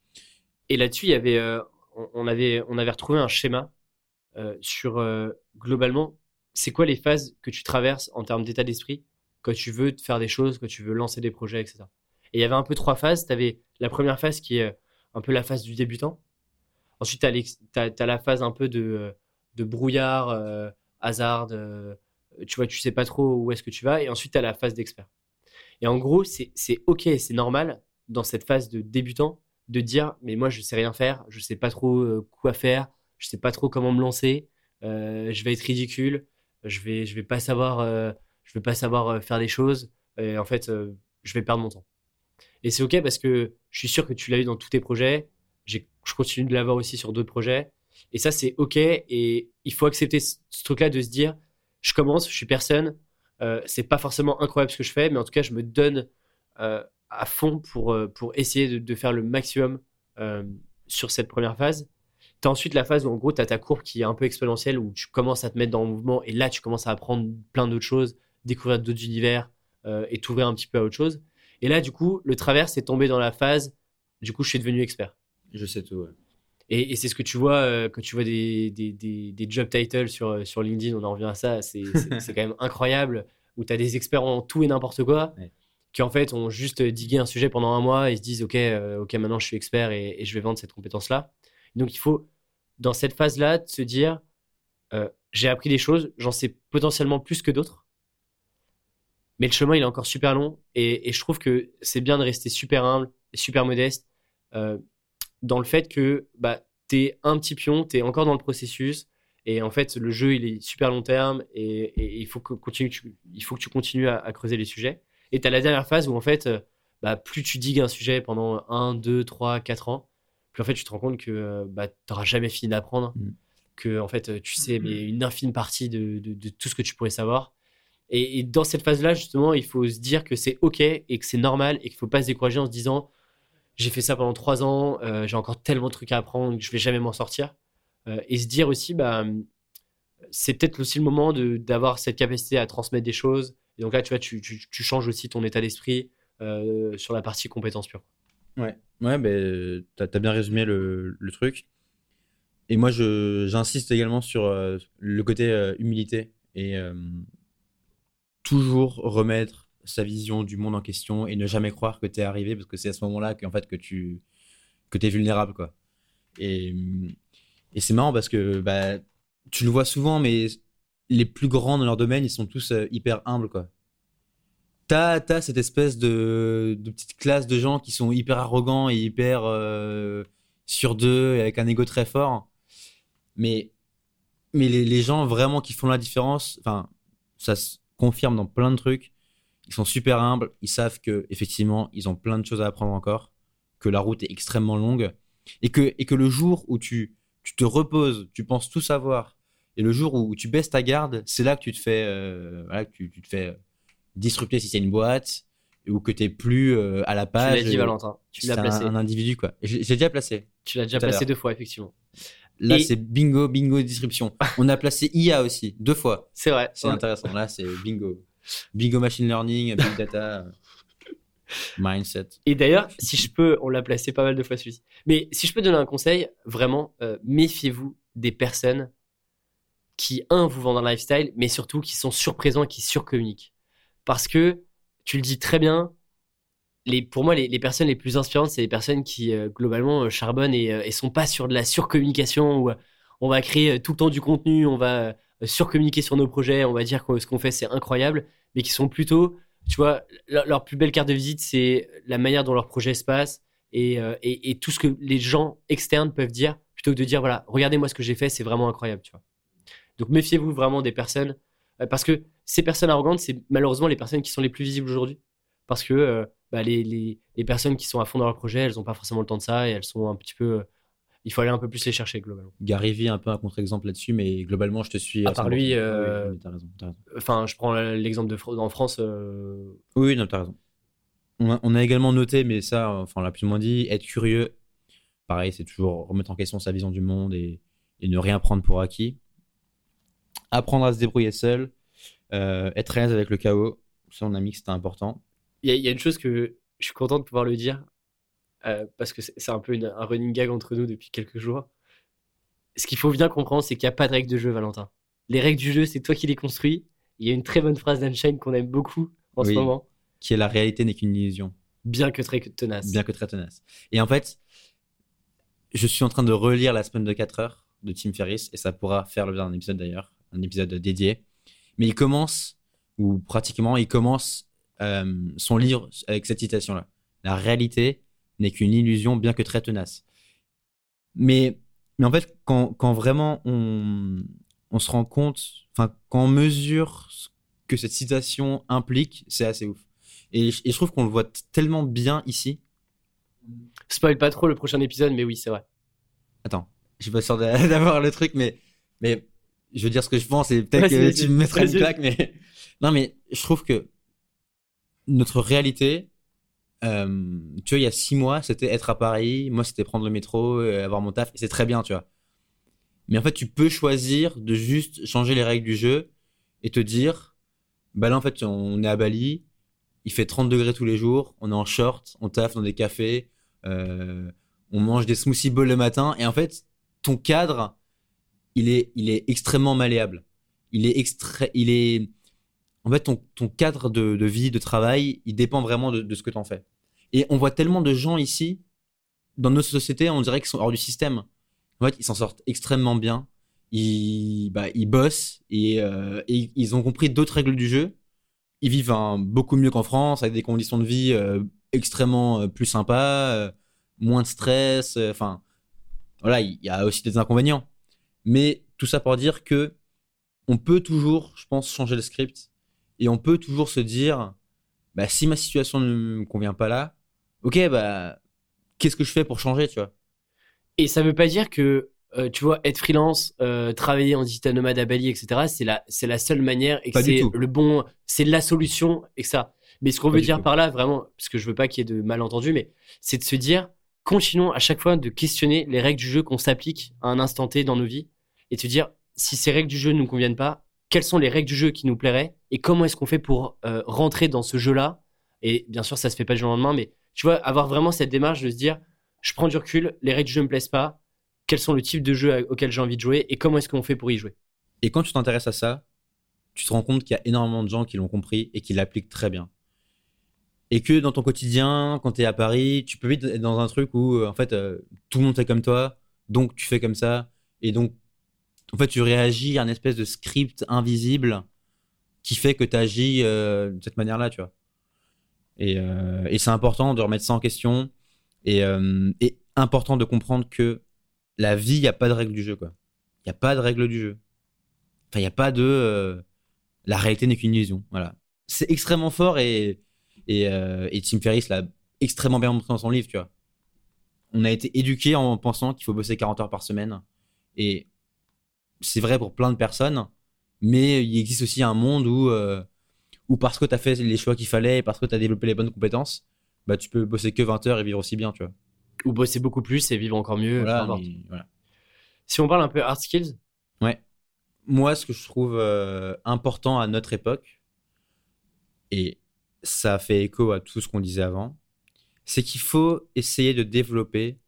Et là-dessus, il y avait, euh, on- on avait, on avait retrouvé un schéma euh, sur euh, globalement, c'est quoi les phases que tu traverses en termes d'état d'esprit quand tu veux faire des choses, quand tu veux lancer des projets, etc. Et il y avait un peu trois phases. Tu avais la première phase qui est euh, un peu la phase du débutant. Ensuite, tu as, la phase un peu de, euh, de brouillard, euh, hasard, tu vois, tu sais pas trop où est-ce que tu vas. Et ensuite, tu as la phase d'expert. Et en gros, c'est OK, c'est normal dans cette phase de débutant de dire mais moi je sais rien faire, je sais pas trop quoi faire, je sais pas trop comment me lancer, je vais être ridicule, je vais je vais pas savoir euh, je vais pas savoir euh, faire des choses. Et en fait euh, je vais perdre mon temps. Et c'est OK parce que je suis sûr que tu l'as eu dans tous tes projets, je continue de l'avoir aussi sur d'autres projets. Et ça c'est OK. Et il faut accepter ce, ce truc là de se dire je commence, je suis personne, euh, c'est pas forcément incroyable ce que je fais mais en tout cas je me donne à fond pour, pour essayer de, faire le maximum sur cette première phase. Tu as ensuite la phase où, en gros, tu as ta courbe qui est un peu exponentielle, où tu commences à te mettre dans le mouvement, et là, tu commences à apprendre plein d'autres choses, découvrir d'autres univers, euh, et t'ouvrir un petit peu à autre chose. Et là, du coup, le travers, c'est tombé dans la phase, du coup, je suis devenu expert. Je sais tout. ouais. Et, et c'est ce que tu vois euh, quand tu vois des, des, des, des job titles sur, euh, sur LinkedIn, on en revient à ça, c'est [laughs] quand même incroyable, où tu as des experts en tout et n'importe quoi, Ouais. qui en fait ont juste digué un sujet pendant un mois et se disent, OK, euh, ok maintenant je suis expert et, et je vais vendre cette compétence-là. Donc il faut, dans cette phase-là, se dire, euh, j'ai appris des choses, j'en sais potentiellement plus que d'autres, mais le chemin, il est encore super long et, je trouve que c'est bien de rester super humble et super modeste. euh, dans le fait que bah, tu es un petit pion, tu es encore dans le processus, et en fait, le jeu, il est super long terme, et, il, faut que continue, tu, il faut que tu continues à, à creuser les sujets. Et tu as la dernière phase où, en fait, euh, bah, plus tu digues un sujet pendant 1, 2, 3, 4 ans, plus en fait, tu te rends compte que euh, bah, tu n'auras jamais fini d'apprendre, Mm. que en fait, tu sais mais une infime partie de, de- de tout ce que tu pourrais savoir. Et, et dans cette phase-là, justement, il faut se dire que c'est OK et que c'est normal et qu'il ne faut pas se décourager en se disant j'ai fait ça pendant trois ans, euh, j'ai encore tellement de trucs à apprendre que je vais jamais m'en sortir. Euh, et se dire aussi, bah, c'est peut-être aussi le moment de- d'avoir cette capacité à transmettre des choses. Et donc là, tu vois, tu, tu- tu changes aussi ton état d'esprit euh, sur la partie compétences pure. Ouais, ouais, ben, t'as as bien résumé le, truc. Et moi, j'insiste également sur euh, le côté euh, humilité et euh, toujours remettre sa vision du monde en question et ne jamais croire que t'es arrivé parce que c'est à ce moment-là qu'en fait que tu que t'es vulnérable quoi. Et, et c'est marrant parce que bah, tu le vois souvent, mais les plus grands dans leur domaine, ils sont tous hyper humbles quoi. T'as, t'as cette espèce de, petite classe de gens qui sont hyper arrogants et hyper euh, sur d'eux et avec un ego très fort. Mais, mais les, les gens vraiment qui font la différence, enfin, ça se confirme dans plein de trucs. Ils sont super humbles, ils savent que effectivement ils ont plein de choses à apprendre encore, que la route est extrêmement longue et que, et que le jour où tu, tu te reposes, tu penses tout savoir et le jour où tu baisses ta garde, c'est là que tu te fais, euh, tu te fais disrupter si c'est une boîte ou que t'es plus euh, à la Tu page. l'as dit, euh, Valentin. Tu l'as placé. Un, un individu quoi. J'ai déjà placé. Tu l'as déjà placé deux fois, effectivement. Là Et- c'est bingo, bingo disruption. [laughs] On a placé IA aussi deux fois. C'est vrai. C'est intéressant. Là c'est bingo, bingo machine learning, big data, [laughs] mindset. Et d'ailleurs, si je peux, on l'a placé pas mal de fois celui-ci. Mais si je peux donner un conseil, vraiment, euh, méfiez-vous des personnes qui, un, vous vendent un lifestyle, mais surtout qui sont surprésents et qui surcommuniquent. Parce que, tu le dis très bien, pour moi, les, personnes les plus inspirantes, c'est les personnes qui, euh, globalement, euh, charbonnent et, euh, et sont pas sur de la surcommunication où euh, on va créer euh, tout le temps du contenu, on va euh, surcommuniquer sur nos projets, on va dire que ce qu'on fait, c'est incroyable, mais qui sont plutôt, tu vois, leur, plus belle carte de visite, c'est la manière dont leur projet se passe et, euh, tout ce que les gens externes peuvent dire, plutôt que de dire, voilà, regardez-moi ce que j'ai fait, c'est vraiment incroyable, tu vois. Donc méfiez-vous vraiment des personnes, euh, parce que ces personnes arrogantes, c'est malheureusement les personnes qui sont les plus visibles aujourd'hui. Parce que euh, bah, les, les, les personnes qui sont à fond dans leur projet, elles n'ont pas forcément le temps de ça et elles sont un petit peu. euh, il faut aller un peu plus les chercher globalement. Gary Vee un peu un contre-exemple là-dessus, mais globalement je te suis. À part 100%. lui, euh, oui, t'as raison. Enfin, je prends l'exemple de en France. euh, Oui, oui, non, t'as raison. On a, on a également noté, mais ça, enfin, on l'a plus ou moins dit, être curieux. Pareil, c'est toujours remettre en question sa vision du monde et, et ne rien prendre pour acquis. Apprendre à se débrouiller seul. Euh, être à l'aise avec le chaos. Ça, on a mis que c'était important. Il y, a- il y a une chose que je suis content de pouvoir le dire, euh, parce que c'est un peu une- un running gag entre nous depuis quelques jours. Ce qu'il faut bien comprendre, c'est qu'il n'y a pas de règles de jeu, Valentin. Les règles du jeu, c'est toi qui les construis. Il y a une très bonne phrase d'Einstein qu'on aime beaucoup en ce moment, Qui est la réalité n'est qu'une illusion, bien que très tenace. bien que très tenace. Et en fait, je suis en train de relire La semaine de 4 heures de Tim Ferriss, et ça pourra faire l'objet d'un épisode d'ailleurs, un épisode dédié. Mais il commence, ou pratiquement, il commence euh, son livre avec cette citation-là. La réalité n'est qu'une illusion, bien que très tenace. Mais, mais en fait, quand, quand vraiment on, on se rend compte, enfin, quand on mesure ce que cette citation implique, c'est assez ouf. Et, je- et je trouve qu'on le voit tellement bien ici. Spoil pas trop le prochain épisode, mais oui, c'est vrai. Attends, je suis pas sûr d'a- d'avoir le truc, mais, mais je veux dire ce que je pense et peut-être que tu me mettras une claque, mais [laughs] non, mais je trouve que notre réalité, euh, tu vois, il y a six mois, c'était être à Paris, moi, c'était prendre le métro, euh, avoir mon taf, et c'est très bien, tu vois. Mais en fait, tu peux choisir de juste changer les règles du jeu et te dire, bah là, en fait, on est à Bali, il fait 30 degrés tous les jours, on est en short, on taffe dans des cafés, euh, on mange des smoothie bowls le matin, et en fait, ton cadre, il est, il est extrêmement malléable. Il est extrait, il est, en fait, ton, cadre de, vie, de travail, il dépend vraiment de, ce que tu en fais. Et on voit tellement de gens ici, dans notre société, on dirait qu'ils sont hors du système. En fait, ils s'en sortent extrêmement bien. Ils, bah, ils bossent et, euh, ils ont compris d'autres règles du jeu. Ils vivent beaucoup mieux qu'en France, avec des conditions de vie euh, extrêmement euh, plus sympas, moins de stress. Enfin, voilà, il y a aussi des inconvénients. Mais tout ça pour dire que on peut toujours, je pense, changer le script et on peut toujours se dire, bah, si ma situation ne me convient pas là, ok, bah, qu'est-ce que je fais pour changer, tu vois? Et ça veut pas dire que, euh, tu vois, être freelance, euh, travailler en digital nomade à Bali, etc., c'est la, c'est la seule manière et que c'est le bon, c'est la solution et que ça. Mais ce qu'on veut dire tout. par là, vraiment, parce que je veux pas qu'il y ait de malentendus, mais c'est de se dire, continuons à chaque fois de questionner les règles du jeu qu'on s'applique à un instant T dans nos vies et se dire, si ces règles du jeu ne nous conviennent pas, quelles sont les règles du jeu qui nous plairaient et comment est-ce qu'on fait pour euh, rentrer dans ce jeu-là? Et bien sûr, ça se fait pas du jour au lendemain, mais tu vois, avoir vraiment cette démarche de se dire, je prends du recul, les règles du jeu me plaisent pas, quels sont le type de jeu auquel j'ai envie de jouer et comment est-ce qu'on fait pour y jouer? Et quand tu t'intéresses à ça, tu te rends compte qu'il y a énormément de gens qui l'ont compris et qui l'appliquent très bien. Et que dans ton quotidien, quand tu es à Paris, tu peux vite être dans un truc où, euh, en fait, euh, tout le monde fait comme toi, donc tu fais comme ça, et donc, en fait, tu réagis à un espèce de script invisible qui fait que tu agis euh, de cette manière-là, tu vois. Et, euh, et c'est important de remettre ça en question, et, euh, et important de comprendre que la vie, il n'y a pas de règle du jeu, quoi. Il n'y a pas de règle du jeu. Enfin, il n'y a pas de. euh, la réalité n'est qu'une illusion. Voilà. C'est extrêmement fort et, et, euh, et Tim Ferriss l'a extrêmement bien montré dans son livre, tu vois. On a été éduqué en pensant qu'il faut bosser 40 heures par semaine. Et c'est vrai pour plein de personnes, mais il existe aussi un monde où, euh, où parce que tu as fait les choix qu'il fallait, parce que tu as développé les bonnes compétences, bah, tu peux bosser que 20 heures et vivre aussi bien, tu vois. Ou bosser beaucoup plus et vivre encore mieux. mais voilà. Si on parle un peu hard skills, Ouais. Moi, ce que je trouve euh, important à notre époque, et ça fait écho à tout ce qu'on disait avant, c'est qu'il faut essayer de développer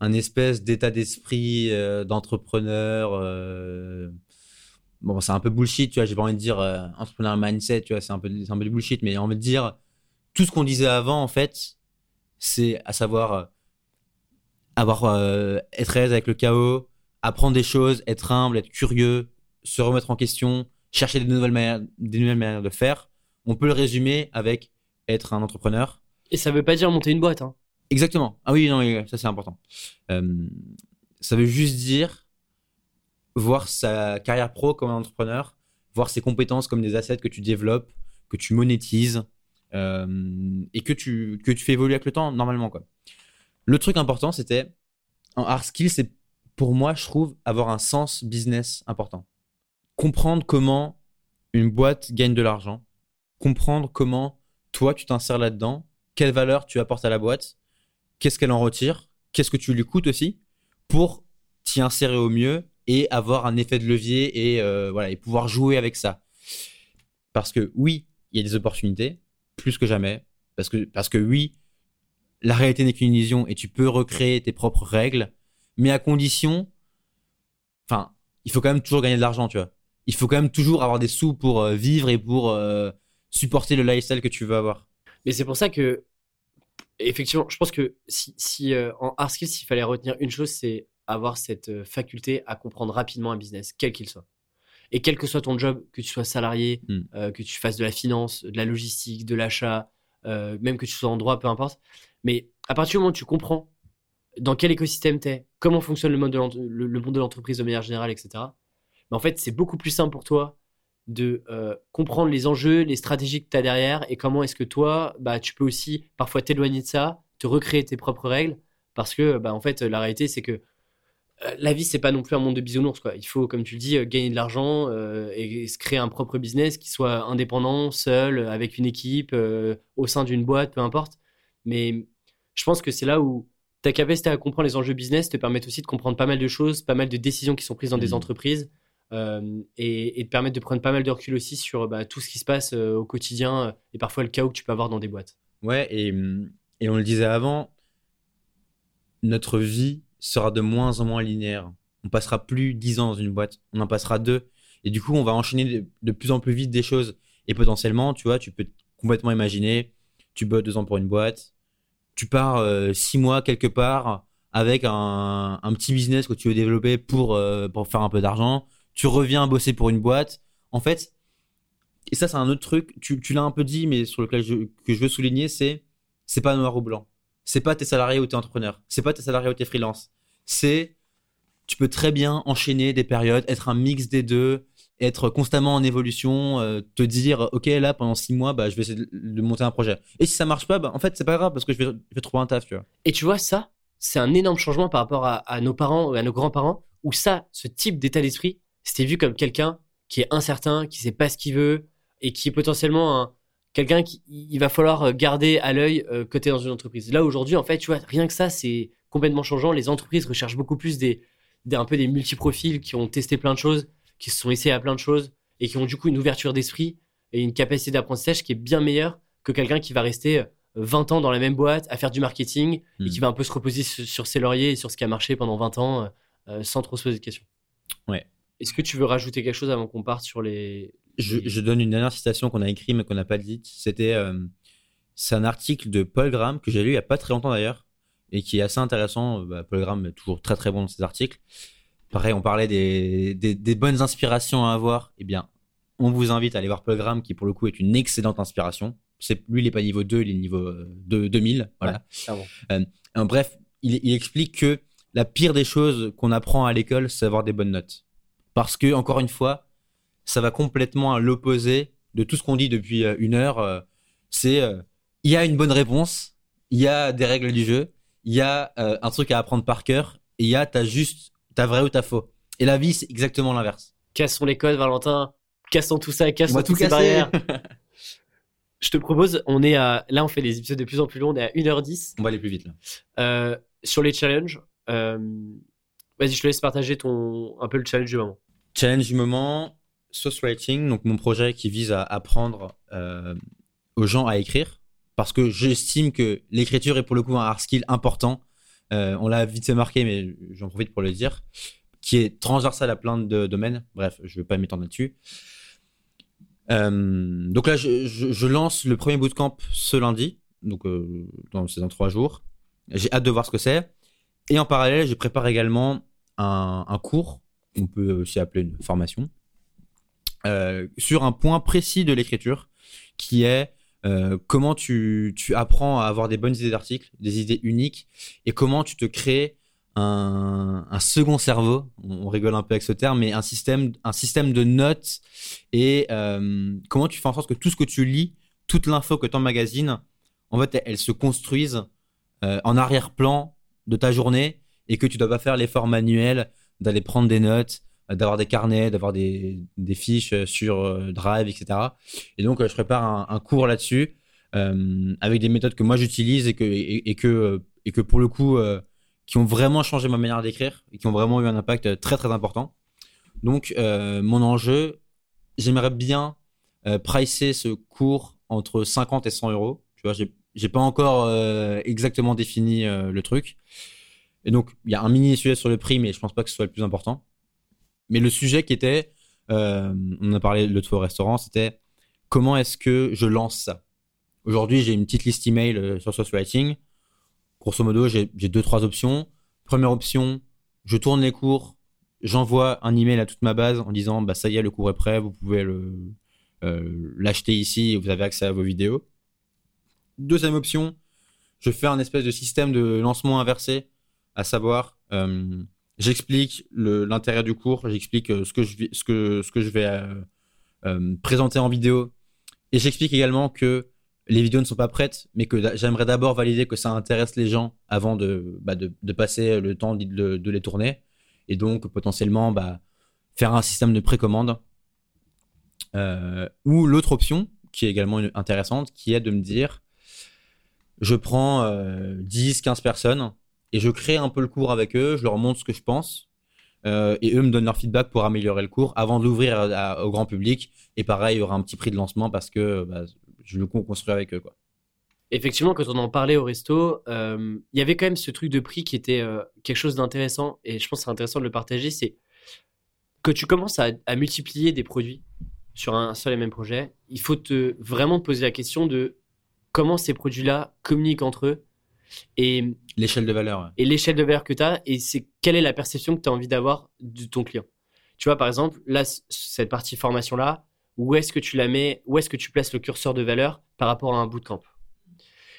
un espèce d'état d'esprit euh, d'entrepreneur. euh, Bon, c'est un peu bullshit, tu vois. J'ai pas envie de dire euh, entrepreneur mindset, tu vois. C'est un peu, c'est un peu du bullshit, mais envie de dire tout ce qu'on disait avant, en fait, c'est à savoir euh, avoir être à avec le chaos, apprendre des choses, être humble, être curieux, se remettre en question, chercher des nouvelles manières, des nouvelles manières de faire. On peut le résumer avec être un entrepreneur. et ça veut pas dire monter une boîte. Hein. Exactement. Ah oui, non, ça c'est important. Euh, ça veut juste dire voir sa carrière pro comme un entrepreneur, voir ses compétences comme des assets que tu développes, que tu monétises euh, et que tu, que tu fais évoluer avec le temps normalement. Quoi. Le truc important, c'était en hard skill, c'est pour moi, je trouve, avoir un sens business important. Comprendre comment une boîte gagne de l'argent, comprendre comment toi tu t'insères là-dedans, quelle valeur tu apportes à la boîte, qu'est-ce qu'elle en retire, qu'est-ce que tu lui coûtes aussi, pour t'y insérer au mieux et avoir un effet de levier et euh, voilà et pouvoir jouer avec ça. Parce que oui, il y a des opportunités plus que jamais. Parce que parce que oui, la réalité n'est qu'une illusion et tu peux recréer tes propres règles, mais à condition, enfin, il faut quand même toujours gagner de l'argent, tu vois. Il faut quand même toujours avoir des sous pour euh, vivre et pour euh, supporter le lifestyle que tu veux avoir. Mais c'est pour ça que, effectivement, je pense que si, si euh, en hard skills, s'il fallait retenir une chose, c'est avoir cette euh, faculté à comprendre rapidement un business, quel qu'il soit. Et quel que soit ton job, que tu sois salarié, Mm. euh, que tu fasses de la finance, de la logistique, de l'achat, euh, même que tu sois en droit, peu importe. Mais à partir du moment où tu comprends dans quel écosystème tu es, comment fonctionne le, mode de l'ent- le, le monde de l'entreprise de manière générale, etc., mais en fait, c'est beaucoup plus simple pour toi de euh, comprendre les enjeux, les stratégies que tu as derrière et comment est-ce que toi, bah, tu peux aussi parfois t'éloigner de ça, te recréer tes propres règles parce que, bah, en fait, la réalité, c'est que euh, la vie, c'est pas non plus un monde de bisounours, quoi. Il faut, comme tu le dis, euh, gagner de l'argent et, se créer un propre business qui soit indépendant, seul, avec une équipe, au sein d'une boîte, peu importe. Mais je pense que c'est là où ta capacité à comprendre les enjeux business te permet aussi de comprendre pas mal de choses, pas mal de décisions qui sont prises dans des Mhm. entreprises, euh, et, et te permettre de prendre pas mal de recul aussi sur bah, tout ce qui se passe euh, au quotidien euh, et parfois le chaos que tu peux avoir dans des boîtes. Ouais, et, et on le disait avant, notre vie sera de moins en moins linéaire. On passera plus 10 ans dans une boîte, on en passera deux. Et du coup, on va enchaîner de, plus en plus vite des choses. Et potentiellement, tu vois, tu peux complètement imaginer, tu bosses deux ans pour une boîte, tu pars euh, six mois quelque part avec un, un petit business que tu veux développer pour, pour faire un peu d'argent, tu reviens bosser pour une boîte. En fait, et ça, c'est un autre truc, tu, l'as un peu dit, mais sur lequel je, que je veux souligner, c'est c'est pas noir ou blanc. C'est pas t'es salarié ou t'es entrepreneur. C'est pas t'es salarié ou t'es freelance. C'est tu peux très bien enchaîner des périodes, être un mix des deux, être constamment en évolution, euh, te dire ok là pendant six mois bah je vais essayer de, monter un projet. Et si ça marche pas, bah en fait c'est pas grave parce que je vais, trouver un taf, tu. Et tu vois, ça, c'est un énorme changement par rapport à, à nos parents ou à nos grands-parents, où ça, ce type d'état d'esprit, c'était vu comme quelqu'un qui est incertain, qui sait pas ce qu'il veut, et qui est potentiellement un, quelqu'un qui il va falloir garder à l'œil euh, es dans une entreprise. Là, aujourd'hui, en fait, tu vois, rien que ça, c'est complètement changeant. Les entreprises recherchent beaucoup plus des, des un peu des multiprofils qui ont testé plein de choses, qui se sont essayés à plein de choses, et qui ont du coup une ouverture d'esprit et une capacité d'apprentissage qui est bien meilleure que quelqu'un qui va rester 20 ans dans la même boîte à faire du marketing et qui va un peu se reposer sur, sur ses lauriers et sur ce qui a marché pendant 20 ans euh, euh, sans trop se poser de questions. Ouais. Est-ce que tu veux rajouter quelque chose avant qu'on parte sur les. Je, donne une dernière citation qu'on a écrite mais qu'on n'a pas dite. C'était euh, c'est un article de Paul Graham que j'ai lu il y a pas très longtemps d'ailleurs et qui est assez intéressant. Euh, Bah, Paul Graham est toujours très très bon dans ses articles. Pareil, on parlait des, des, des bonnes inspirations à avoir. Eh bien, on vous invite à aller voir Paul Graham qui pour le coup est une excellente inspiration. C'est lui, il est pas niveau 2, il est niveau euh, de 2000. Voilà. Clairement. Euh, bref, il, il explique que la pire des choses qu'on apprend à l'école, c'est avoir des bonnes notes. Parce que, encore une fois, ça va complètement à l'opposé de tout ce qu'on dit depuis euh, une heure. euh, c'est, euh, il y a une bonne réponse, il y a des règles du jeu, il y a un truc à apprendre par cœur, et il y a t'as juste, t'as vrai ou t'as faux. Et la vie, c'est exactement l'inverse. Cassons les codes, Valentin. Cassons tout ça, On cassons va tout toutes ces barrières. [laughs] Je te propose, on est à. Là, on fait des épisodes de plus en plus longs, on est à 1h10. On va aller plus vite là. Euh, sur les challenges, euh, vas-y, je te laisse partager ton, un peu le challenge du moment. Challenge du moment, Sauce Writing, donc mon projet qui vise à apprendre euh, aux gens à écrire, parce que j'estime que l'écriture est pour le coup un hard skill important. Euh, on l'a vite fait marqué, mais j'en profite pour le dire, qui est transversal à plein de domaines. Bref, je ne vais pas m'étendre là-dessus. Euh, donc là, je, lance le premier bootcamp ce lundi, donc dans, c'est dans trois jours. J'ai hâte de voir ce que c'est. Et en parallèle, je prépare également un cours on peut aussi appeler une formation, euh, sur un point précis de l'écriture, qui est euh, comment tu, tu apprends à avoir des bonnes idées d'articles, des idées uniques, et comment tu te crées un, un second cerveau, on, rigole un peu avec ce terme, mais un système, un système de notes, et euh, comment tu fais en sorte que tout ce que tu lis, toute l'info que tu emmagasines, en fait, elle, elle se construise euh, en arrière-plan de ta journée, et que tu dois pas faire l'effort manuel d'aller prendre des notes, euh, d'avoir des carnets, d'avoir des, fiches euh, sur euh, Drive, etc. Et donc, je prépare un, cours là-dessus avec des méthodes que moi j'utilise et que, et, que, et que pour le coup, qui ont vraiment changé ma manière d'écrire et qui ont vraiment eu un impact très très important. Donc, mon enjeu, j'aimerais bien pricer ce cours entre 50 et 100 euros. Tu vois, j'ai pas encore exactement défini le truc. Et donc, il y a un mini sujet sur le prix, mais je pense pas que ce soit le plus important. Mais le sujet qui était, euh, on a parlé l'autre fois au restaurant, c'était comment est-ce que je lance ça? Aujourd'hui, j'ai une petite liste email euh, sur Source Writing. Grosso modo, j'ai deux, trois options. Première option, je tourne les cours, j'envoie un email à toute ma base en disant bah ça y est, le cours est prêt, vous pouvez le euh, l'acheter ici et vous avez accès à vos vidéos. Deuxième option, je fais un espèce de système de lancement inversé, à savoir euh, j'explique l'intérêt du cours, j'explique euh, ce que je ce que ce que je vais euh, présenter en vidéo, et j'explique également que les vidéos ne sont pas prêtes, mais que j'aimerais d'abord valider que ça intéresse les gens avant de bah, de, passer le temps de, les tourner, et donc potentiellement bah, faire un système de précommande. Ou l'autre option, qui est également intéressante, qui est de me dire, je prends euh, 10, 15 personnes et je crée un peu le cours avec eux, je leur montre ce que je pense. euh, et eux me donnent leur feedback pour améliorer le cours avant de l'ouvrir au grand public. Et pareil, il y aura un petit prix de lancement parce que bah, je le construis avec eux. Quoi. Effectivement, quand on en parlait au resto, euh, il y avait quand même ce truc de prix qui était euh, quelque chose d'intéressant, et je pense que c'est intéressant de le partager, c'est que tu commences à, à multiplier des produits sur un seul et même projet, il faut te vraiment te poser la question de comment ces produits-là communiquent entre eux, et, L'échelle de valeur. ouais. et l'échelle de valeur que tu as, et c'est quelle est la perception que tu as envie d'avoir de ton client. Tu vois, par exemple, là, cette partie formation-là, où est-ce que tu la mets, où est-ce que tu places le curseur de valeur par rapport à un bootcamp?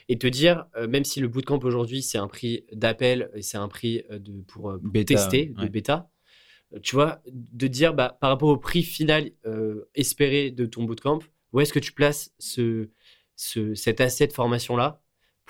Et te dire, euh, même si le bootcamp aujourd'hui, c'est un prix d'appel et c'est un prix euh, de, pour, euh, pour Bêta, tester, de bêta, tu vois, de dire, bah, par rapport au prix final euh, espéré de ton bootcamp, où est-ce que tu places ce, ce, cet asset de formation-là?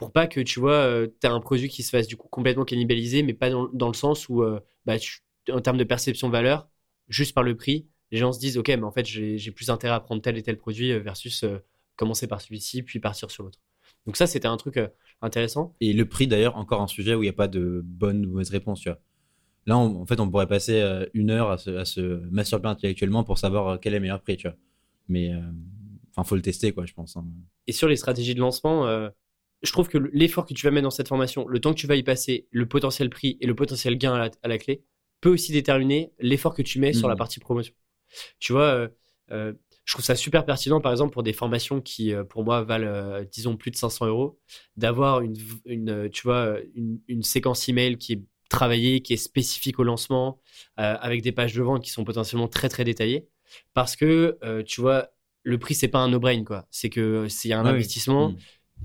Pour pas que tu vois, tu as un produit qui se fasse du coup complètement cannibalisé, mais pas dans, dans le sens où, euh, bah, tu- en termes de perception valeur, juste par le prix, les gens se disent, ok, mais en fait, j'ai plus intérêt à prendre tel et tel produit euh, versus euh, commencer par celui-ci, puis partir sur l'autre. Donc ça, c'était un truc euh, intéressant. Et le prix, d'ailleurs, encore un sujet où il n'y a pas de bonne ou mauvaise réponse. Tu vois. Là, on- en fait, on pourrait passer euh, une heure à se, à se masturber intellectuellement pour savoir euh, quel est le meilleur prix. Tu vois. Mais euh, enfin, faut le tester, quoi, je pense. hein. Et sur les stratégies de lancement, euh, je trouve que l'effort que tu vas mettre dans cette formation, le temps que tu vas y passer, le potentiel prix et le potentiel gain à la, à la clé, peut aussi déterminer l'effort que tu mets sur la partie promotion. Tu vois, euh, euh, je trouve ça super pertinent, par exemple, pour des formations qui, euh, pour moi, valent, euh, disons, plus de 500 euros, d'avoir une, une, tu vois, une, une séquence email qui est travaillée, qui est spécifique au lancement, avec des pages de vente qui sont potentiellement très, très détaillées. Parce que, tu vois, le prix, c'est pas un no-brain, quoi. C'est que c'est un Ouais, oui. investissement. Mm.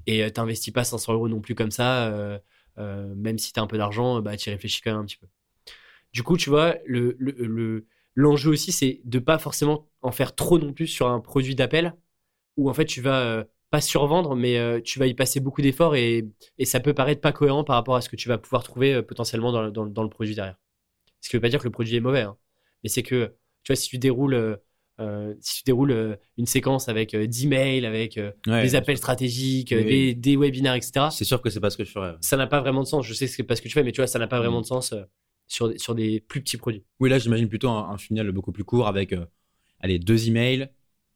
Et euh, t'investis pas 500 euros non plus comme ça, euh, euh, même si t'as un peu d'argent, bah tu réfléchis quand même un petit peu. Du coup, tu vois, le le- le- l'enjeu aussi, c'est de pas forcément en faire trop non plus sur un produit d'appel, où en fait tu vas pas survendre, mais tu vas y passer beaucoup d'efforts et, et ça peut paraître pas cohérent par rapport à ce que tu vas pouvoir trouver potentiellement dans, le- dans, le- dans le produit derrière. Ce qui veut pas dire que le produit est mauvais, hein. mais c'est que tu vois, si tu déroules, euh, euh, si tu déroules euh, une séquence avec euh, 10 mails, avec euh, Ouais, des appels stratégiques, Oui, euh, des, des webinaires, etc. C'est sûr que c'est pas ce que je ferais. Ça n'a pas vraiment de sens. Je sais que c'est pas ce que tu fais, mais tu vois, ça n'a pas vraiment Mm. de sens euh, sur, des- sur des plus petits produits. Oui, là, j'imagine plutôt un, un funnel beaucoup plus court avec euh, allez, deux emails,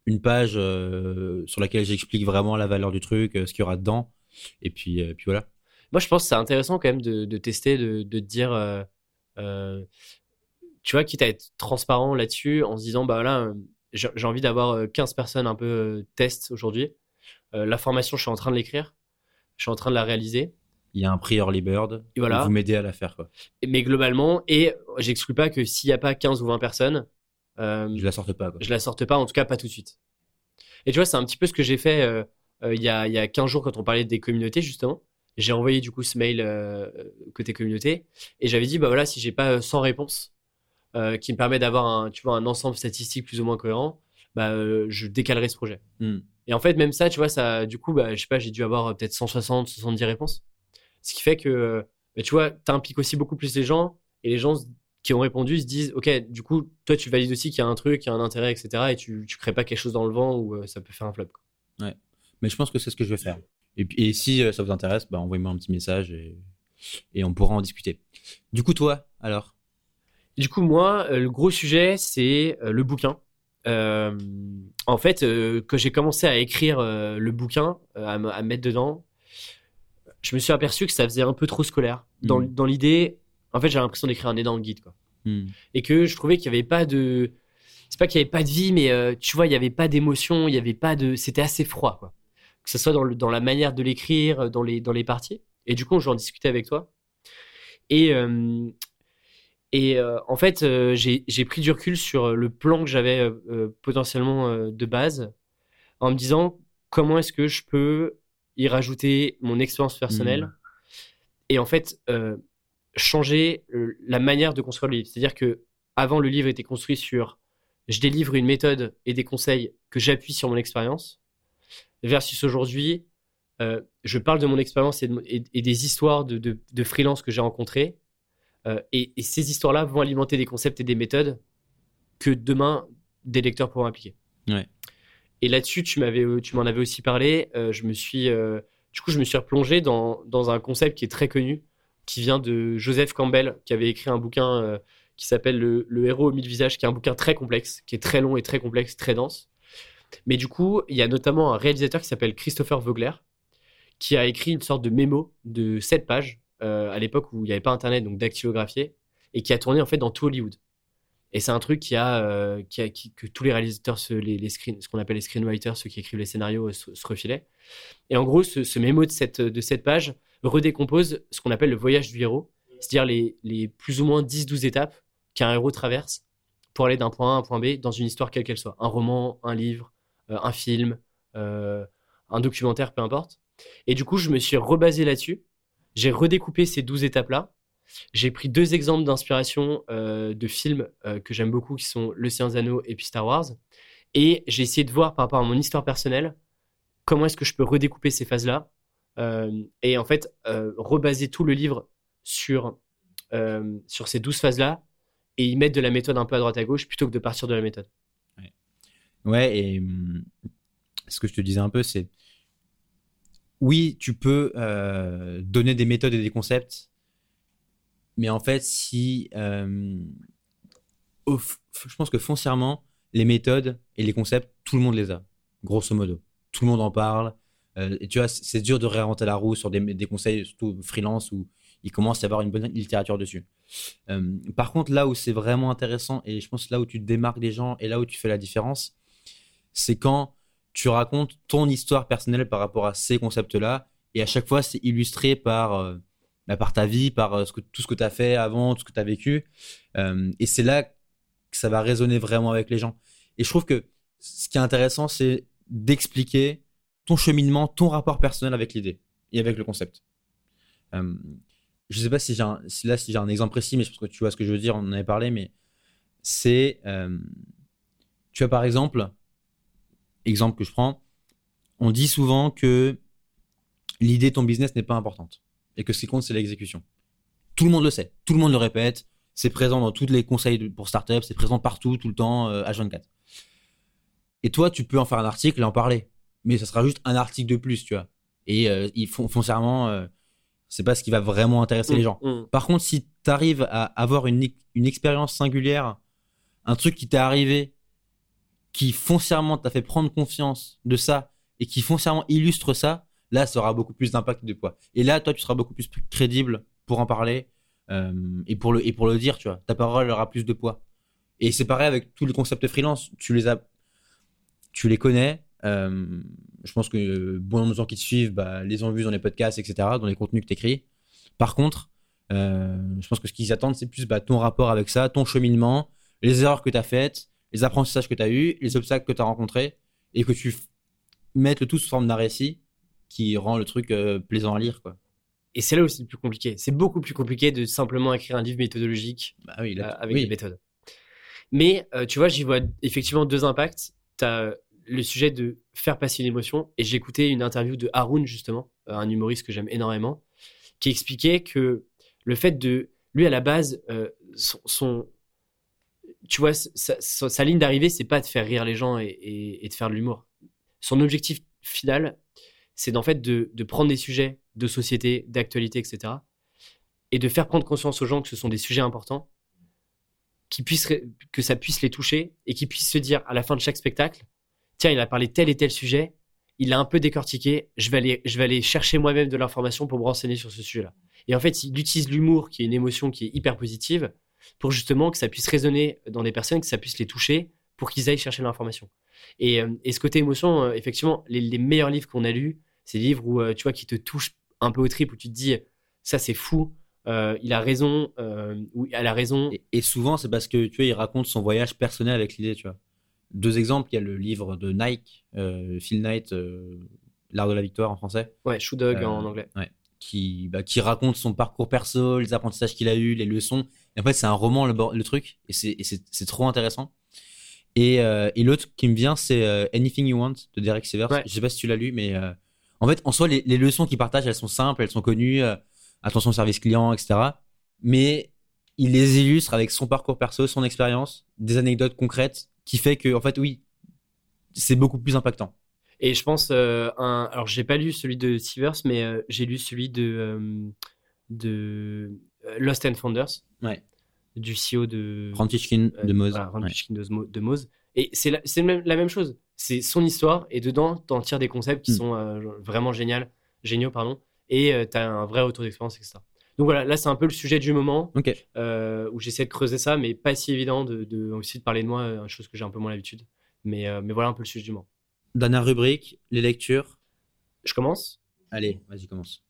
une page euh, sur laquelle j'explique vraiment la valeur du truc, euh, ce qu'il y aura dedans. Et puis, euh, puis voilà. Moi, je pense que c'est intéressant quand même de, de tester, de, de te dire, euh, euh, tu vois, quitte à être transparent là-dessus en se disant, bah là, euh, j'ai envie d'avoir euh, 15 personnes un peu euh, test aujourd'hui. Euh, la formation, je suis en train de l'écrire, je suis en train de la réaliser. Il y a un prix early bird. Et voilà. Vous m'aidez à la faire. Quoi. Mais globalement, et j'exclus pas que s'il n'y a pas 15 ou 20 personnes, euh, Je la sorte pas. Quoi. je la sorte pas, en tout cas pas tout de suite. Et tu vois, c'est un petit peu ce que j'ai fait euh, euh, il y, a, il y a 15 jours quand on parlait des communautés, justement. J'ai envoyé du coup ce mail euh, côté communauté et j'avais dit, bah voilà, si j'ai pas euh, 100 réponses euh, qui me permet d'avoir un, tu vois, un ensemble statistique plus ou moins cohérent, bah, euh, je décalerai ce projet. Hmm. Et en fait, même ça, tu vois, ça, du coup, bah, je sais pas, j'ai dû avoir euh, peut-être 160, 70 réponses. Ce qui fait que, bah, tu vois, t'impliques aussi beaucoup plus les gens et les gens qui ont répondu se disent, OK, du coup, toi, tu valides aussi qu'il y a un truc, qu'il y a un intérêt, etc. Et tu, tu crées pas quelque chose dans le vent où ça peut faire un flop. quoi. Mais je pense que c'est ce que je vais faire. Et, et si ça vous intéresse, bah, envoyez-moi un petit message et, et on pourra en discuter. Du coup, toi, alors du coup, moi, euh, le gros sujet, c'est euh, le bouquin. Euh, en fait, euh, quand j'ai commencé à écrire euh, le bouquin, à, me- à mettre dedans, je me suis aperçu que ça faisait un peu trop scolaire. Dans, dans l'idée, en fait, j'ai l'impression d'écrire un énorme guide, quoi. Hmm. Et que je trouvais qu'il n'y avait pas de. C'est pas qu'il n'y avait pas de vie, mais tu vois, il n'y avait pas d'émotion, il n'y avait pas de. C'était assez froid, quoi. Que ce soit dans, le, dans la manière de l'écrire, dans les, dans les parties. Et du coup, je vais en discuter avec toi. Et, et euh, en fait, euh, j'ai pris du recul sur le plan que j'avais euh, euh, potentiellement euh, de base, en me disant comment est-ce que je peux y rajouter mon expérience personnelle Mhm. et en fait euh, changer euh, la manière de construire le livre. C'est-à-dire que avant le livre était construit sur je délivre une méthode et des conseils que j'appuie sur mon expérience, versus aujourd'hui euh, je parle de mon expérience et, de mon- et- et des histoires de, de, de freelance que j'ai rencontrés. Euh, et, et ces histoires-là vont alimenter des concepts et des méthodes que demain des lecteurs pourront appliquer. Ouais. Et là-dessus, tu m'avais, euh, tu m'en avais aussi parlé. euh, je me suis, euh, du coup, je me suis replongé dans, dans un concept qui est très connu, qui vient de Joseph Campbell, qui avait écrit un bouquin qui s'appelle le, le héros aux mille visages, qui est un bouquin très complexe, qui est très long et très complexe, très dense. Mais du coup, il y a notamment un réalisateur qui s'appelle Christopher Vogler, qui a écrit une sorte de mémo de 7 pages à l'époque où il n'y avait pas Internet, donc dactylographié, et qui a tourné en fait dans tout Hollywood. Et c'est un truc qui a, euh, que tous les réalisateurs, les, screen, ce qu'on appelle les screenwriters, ceux qui écrivent les scénarios, euh, se, refilaient. Et en gros, ce, ce mémo de cette, de cette page redécompose ce qu'on appelle le voyage du héros, c'est-à-dire les, les plus ou moins 10-12 étapes qu'un héros traverse pour aller d'un point A à un point B dans une histoire quelle qu'elle soit. Un roman, un livre, euh, un film, euh, un documentaire, peu importe. Et du coup, je me suis rebasé là-dessus. J'ai redécoupé ces 12 étapes-là. J'ai pris deux exemples d'inspiration euh, de films euh, que j'aime beaucoup, qui sont Le Seigneur des Anneaux et puis Star Wars. Et j'ai essayé de voir par rapport à mon histoire personnelle, comment est-ce que je peux redécouper ces phases-là. Euh, et en fait, rebaser tout le livre sur, sur ces 12 phases-là et y mettre de la méthode un peu à droite à gauche plutôt que de partir de la méthode. Ouais, et hum, ce que je te disais un peu, c'est oui, tu peux euh, donner des méthodes et des concepts, mais en fait, si euh, je pense que foncièrement, les méthodes et les concepts, tout le monde les a, grosso modo. Tout le monde en parle. Euh, et tu vois, c'est dur de réinventer la roue sur des, conseils, surtout freelance, où il commence à y avoir une bonne littérature dessus. Par contre, là où c'est vraiment intéressant, et je pense là où tu démarques des gens et là où tu fais la différence, c'est quand tu racontes ton histoire personnelle par rapport à ces concepts-là, et à chaque fois, c'est illustré par, euh, bah, par ta vie, par euh, tout ce que tu as fait avant, tout ce que tu as vécu. Euh, et c'est là que ça va résonner vraiment avec les gens. Et je trouve que ce qui est intéressant, c'est d'expliquer ton cheminement, ton rapport personnel avec l'idée et avec le concept. Euh, je sais pas si j'ai un, si un exemple précis, mais je pense que tu vois ce que je veux dire. On en avait parlé, mais c'est, tu as par exemple, exemple que je prends, on dit souvent que l'idée de ton business n'est pas importante et que ce qui compte c'est l'exécution. Tout le monde le sait, tout le monde le répète, c'est présent dans tous les conseils pour startups, c'est présent partout, tout le temps, euh, H24. Et toi, tu peux en faire un article et en parler, mais ça sera juste un article de plus, tu vois. Et euh, ils font foncièrement, euh, c'est pas ce qui va vraiment intéresser les gens. Mm. Par contre, si tu arrives à avoir une, une expérience singulière, un truc qui t'est arrivé, qui foncièrement t'a fait prendre confiance de ça et qui foncièrement illustre ça, là, ça aura beaucoup plus d'impact de poids. Et là, toi, tu seras beaucoup plus crédible pour en parler euh, et, pour le, et pour le dire, tu vois. Ta parole aura plus de poids. Et c'est pareil avec tous les concepts freelance. Tu les as, tu les connais. Euh, je pense que bon nombre de gens qui te suivent bah, les ont vus dans les podcasts, etc., dans les contenus que tu écris. Par contre, euh, je pense que ce qu'ils attendent, c'est plus bah, ton rapport avec ça, ton cheminement, les erreurs que tu as faites, les apprentissages que tu as eus, les obstacles que tu as rencontrés, et que tu mettes le tout sous forme d'un récit qui rend le truc euh, plaisant à lire. Quoi. Et c'est là c'est le plus compliqué. C'est beaucoup plus compliqué de simplement écrire un livre méthodologique Bah oui, euh, là, avec oui. des méthodes. Mais euh, tu vois, j'y vois effectivement deux impacts. Tu as le sujet de faire passer une émotion. Et j'ai écouté une interview de Haroun, justement, un humoriste que j'aime énormément, qui expliquait que le fait de. Lui, à la base, euh, son, son- Tu vois, sa, ligne d'arrivée, c'est pas de faire rire les gens et, de faire de l'humour. Son objectif final, c'est d'en fait de, prendre des sujets de société, d'actualité, etc. Et de faire prendre conscience aux gens que ce sont des sujets importants que ça puisse les toucher et qu'ils puissent se dire à la fin de chaque spectacle, tiens, il a parlé tel et tel sujet, il a un peu décortiqué, je vais aller chercher moi-même de l'information pour me renseigner sur ce sujet-là. Et en fait, il utilise l'humour, qui est une émotion qui est hyper positive, pour justement que ça puisse résonner dans des personnes, que ça puisse les toucher, pour qu'ils aillent chercher l'information. Et, euh, et ce côté émotion, euh, effectivement, les, les meilleurs livres qu'on a lus, c'est des livres où, euh, tu vois, qui te touchent un peu au trip, où tu te dis, ça c'est fou, euh, il a raison, euh, ou elle a raison. Et, et souvent, c'est parce que tu vois, il raconte son voyage personnel avec l'idée, tu vois. Deux exemples, il y a le livre de Nike, euh, Phil Knight, L'art de la victoire en français, Ouais, Shoe Dog en anglais. Qui, bah, qui raconte son parcours perso, les apprentissages qu'il a eu, les leçons. Et en fait, c'est un roman, le, truc, et c'est trop intéressant. Et, euh, et l'autre qui me vient, c'est euh, Anything You Want de Derek Sivers. Ouais. Je sais pas si tu l'as lu, mais euh, en fait, en soi, les, les leçons qu'il partage, elles sont simples, elles sont connues. attention au service client, etc. Mais il les illustre avec son parcours perso, son expérience, des anecdotes concrètes, qui fait que, en fait, oui, c'est beaucoup plus impactant. Et je pense, euh, un... alors j'ai pas lu celui de Sivers, mais euh, j'ai lu celui de, euh, de euh, Lost and Founders. Ouais. du CEO de Františkin euh, de Moz. voilà, Ouais. De, Mo- de Moz. Et c'est la, même- la même chose. C'est son histoire et dedans, t'en tires des concepts qui Mm. sont vraiment géniaux, géniaux pardon, et tu t'as un vrai retour d'expérience, etc. Donc voilà, là c'est un peu le sujet du moment euh, où j'essaie de creuser ça, mais pas si évident de, de- aussi de parler de moi, chose que j'ai un peu moins l'habitude. Mais, euh, mais voilà un peu le sujet du moment. Dernière rubrique, les lectures. Je commence? Allez, vas-y, commence.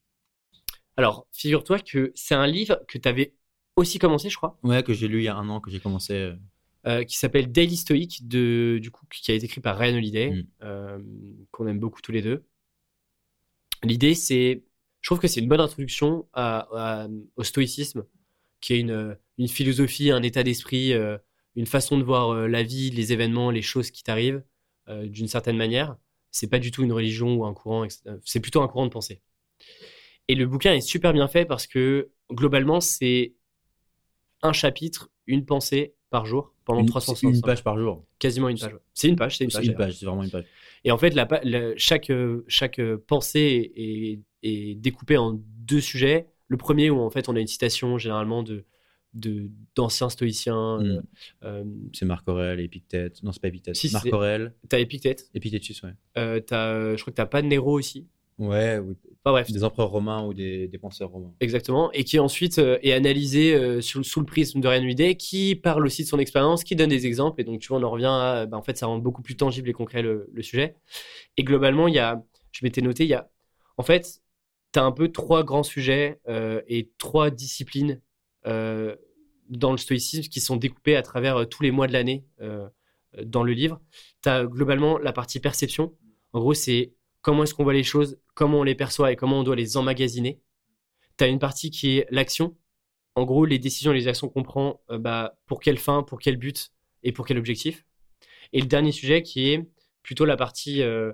Alors, figure-toi que c'est un livre que tu avais aussi commencé, je crois, Ouais, que j'ai lu il y a un an, que j'ai commencé. euh, euh, qui s'appelle Daily Stoic, de, du coup, qui a été écrit par Ryan Holiday, Mm. euh, qu'on aime beaucoup tous les deux. L'idée, c'est, je trouve que c'est une bonne introduction à- à- au stoïcisme, qui est une, une philosophie, un état d'esprit, euh, une façon de voir la vie, les événements, les choses qui t'arrivent, euh, d'une certaine manière. C'est pas du tout une religion ou un courant, etc. c'est plutôt un courant de pensée. Et le bouquin est super bien fait parce que globalement, c'est un chapitre, une pensée par jour pendant une, 365 une page par jour. Quasiment une page. C'est une page, c'est une C'est page. une d'ailleurs. page, c'est vraiment une page. Et en fait, la, pa- la- chaque, euh, chaque euh, pensée est, est découpée en deux sujets. Le premier où en fait on a une citation généralement de- d'anciens stoïciens. Mm. Euh, euh, C'est Marc Aurèle, Épictète. Non, c'est pas Épictète. Si, Marc Aurèle, t'as Épictète. Épictétus, ouais. Euh, t'as, euh, je crois que t'as pas Nero aussi. Ouais, ou Enfin bref, des empereurs romains ou des, des penseurs romains. exactement. Et qui ensuite euh, est analysé sous, sous le prisme de Ryan Holiday, qui parle aussi de son expérience, qui donne des exemples. Et donc tu vois, on en revient à, bah, en fait, ça rend beaucoup plus tangible et concret le, le sujet. Et globalement, il y a, je m'étais noté, il y a, en fait, tu as un peu trois grands sujets et trois disciplines dans le stoïcisme qui sont découpées à travers euh, tous les mois de l'année euh, dans le livre. Tu as globalement la partie perception. En gros, c'est comment est-ce qu'on voit les choses, comment on les perçoit et comment on doit les emmagasiner. Tu as une partie qui est l'action. En gros, les décisions et les actions qu'on prend, euh, bah, pour quelle fin, pour quel but et pour quel objectif. Et le dernier sujet qui est plutôt la partie, euh,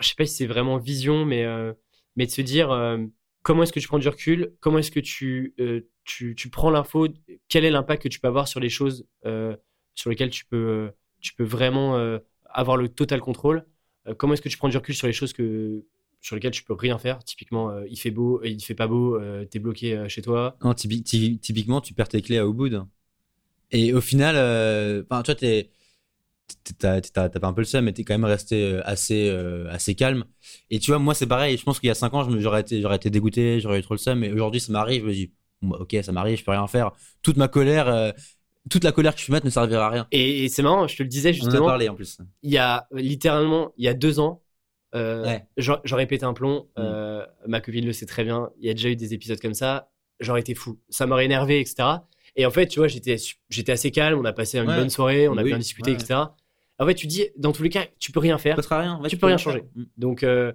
je sais pas si c'est vraiment vision, mais, euh, mais de se dire euh, comment est-ce que tu prends du recul, comment est-ce que tu, euh, tu, prends l'info, quel est l'impact que tu peux avoir sur les choses euh, sur lesquelles tu peux, vraiment euh, avoir le total contrôle, comment est-ce que tu prends du recul sur les choses sur lesquelles tu peux rien faire? Typiquement, il fait beau, il fait pas beau, t'es bloqué chez toi. Typiquement, tu perds tes clés à Ubud. Et au final, enfin, toi, t'es, pas un peu le seum, mais t'es quand même resté euh, assez, euh, assez calme. Et tu vois, moi, c'est pareil. Je pense qu'il y a 5 ans, j'aurais été, dégoûté, j'aurais eu trop le seum. Mais aujourd'hui, ça m'arrive. Je me dis, bah, ok, ça m'arrive, je peux rien faire. Toute ma colère, euh, toute la colère que je peux mettre ne servira à rien. Et, et c'est marrant, je te le disais On en a justement. parlé en plus. il y a littéralement il y a deux ans euh, Ouais. j'aurais pété un plomb Mm. euh, ma copine le sait très bien il y a déjà eu des épisodes comme ça j'aurais été fou ça m'aurait énervé etc et en fait tu vois j'étais assez calme on a passé une Ouais. bonne soirée on a bien discuté ouais. etc en fait tu dis dans tous les cas tu peux rien faire Ça rien. Ouais, Tu peux rien changer. faire. Mm. donc euh,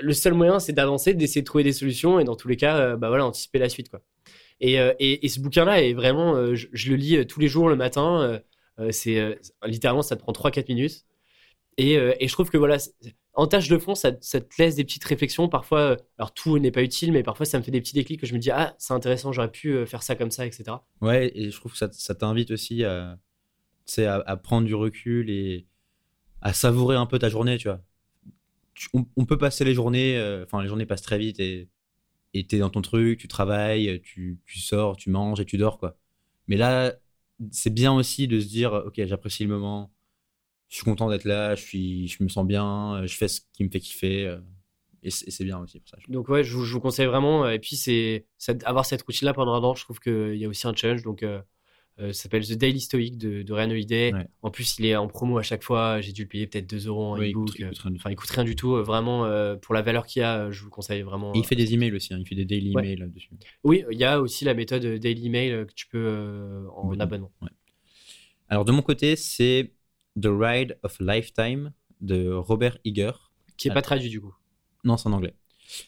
le seul moyen c'est d'avancer d'essayer de trouver des solutions et dans tous les cas euh, bah voilà anticiper la suite quoi et, euh, et, et ce bouquin là est vraiment je, je le lis tous les jours le matin c'est littéralement ça te prend 3-4 minutes et, et je trouve que voilà en tâche de fond ça, te laisse des petites réflexions parfois euh, alors tout n'est pas utile mais parfois ça me fait des petits déclics que je me dis ah c'est intéressant j'aurais pu euh, faire ça comme ça etc Ouais, et je trouve que ça, t'invite aussi à, à, prendre du recul et à savourer un peu ta journée, tu vois. On peut passer les journées, euh, enfin, les journées passent très vite et et t'es dans ton truc, tu travailles, tu, tu sors, tu manges et tu dors, quoi. Mais là, c'est bien aussi de se dire, ok, j'apprécie le moment, je suis content d'être là, je, suis, je me sens bien, je fais ce qui me fait kiffer, euh, et c'est bien aussi pour ça. donc ouais je, vous- je vous conseille vraiment euh, et puis c'est avoir cette routine là pendant un an je trouve qu'il y a aussi un challenge donc euh, euh, ça s'appelle The Daily Stoic de, de Ryan Holiday. Ouais. En plus, il est en promo à chaque fois. J'ai dû le payer peut-être 2 euros en Oui, il coûte- il coûte rien du tout. Enfin, il coûte rien du tout. euh, Vraiment, euh, pour la valeur qu'il y a, euh, je vous le conseille vraiment. Et il euh. fait des emails aussi, hein, il fait des daily Ouais. emails là-dessus. Oui, il y a aussi la méthode Daily Mail euh, que tu peux euh, en abonnement. Alors de mon côté, c'est The Ride of a Lifetime de Robert Iger. Qui est Ah. pas traduit du coup. Non, c'est en anglais.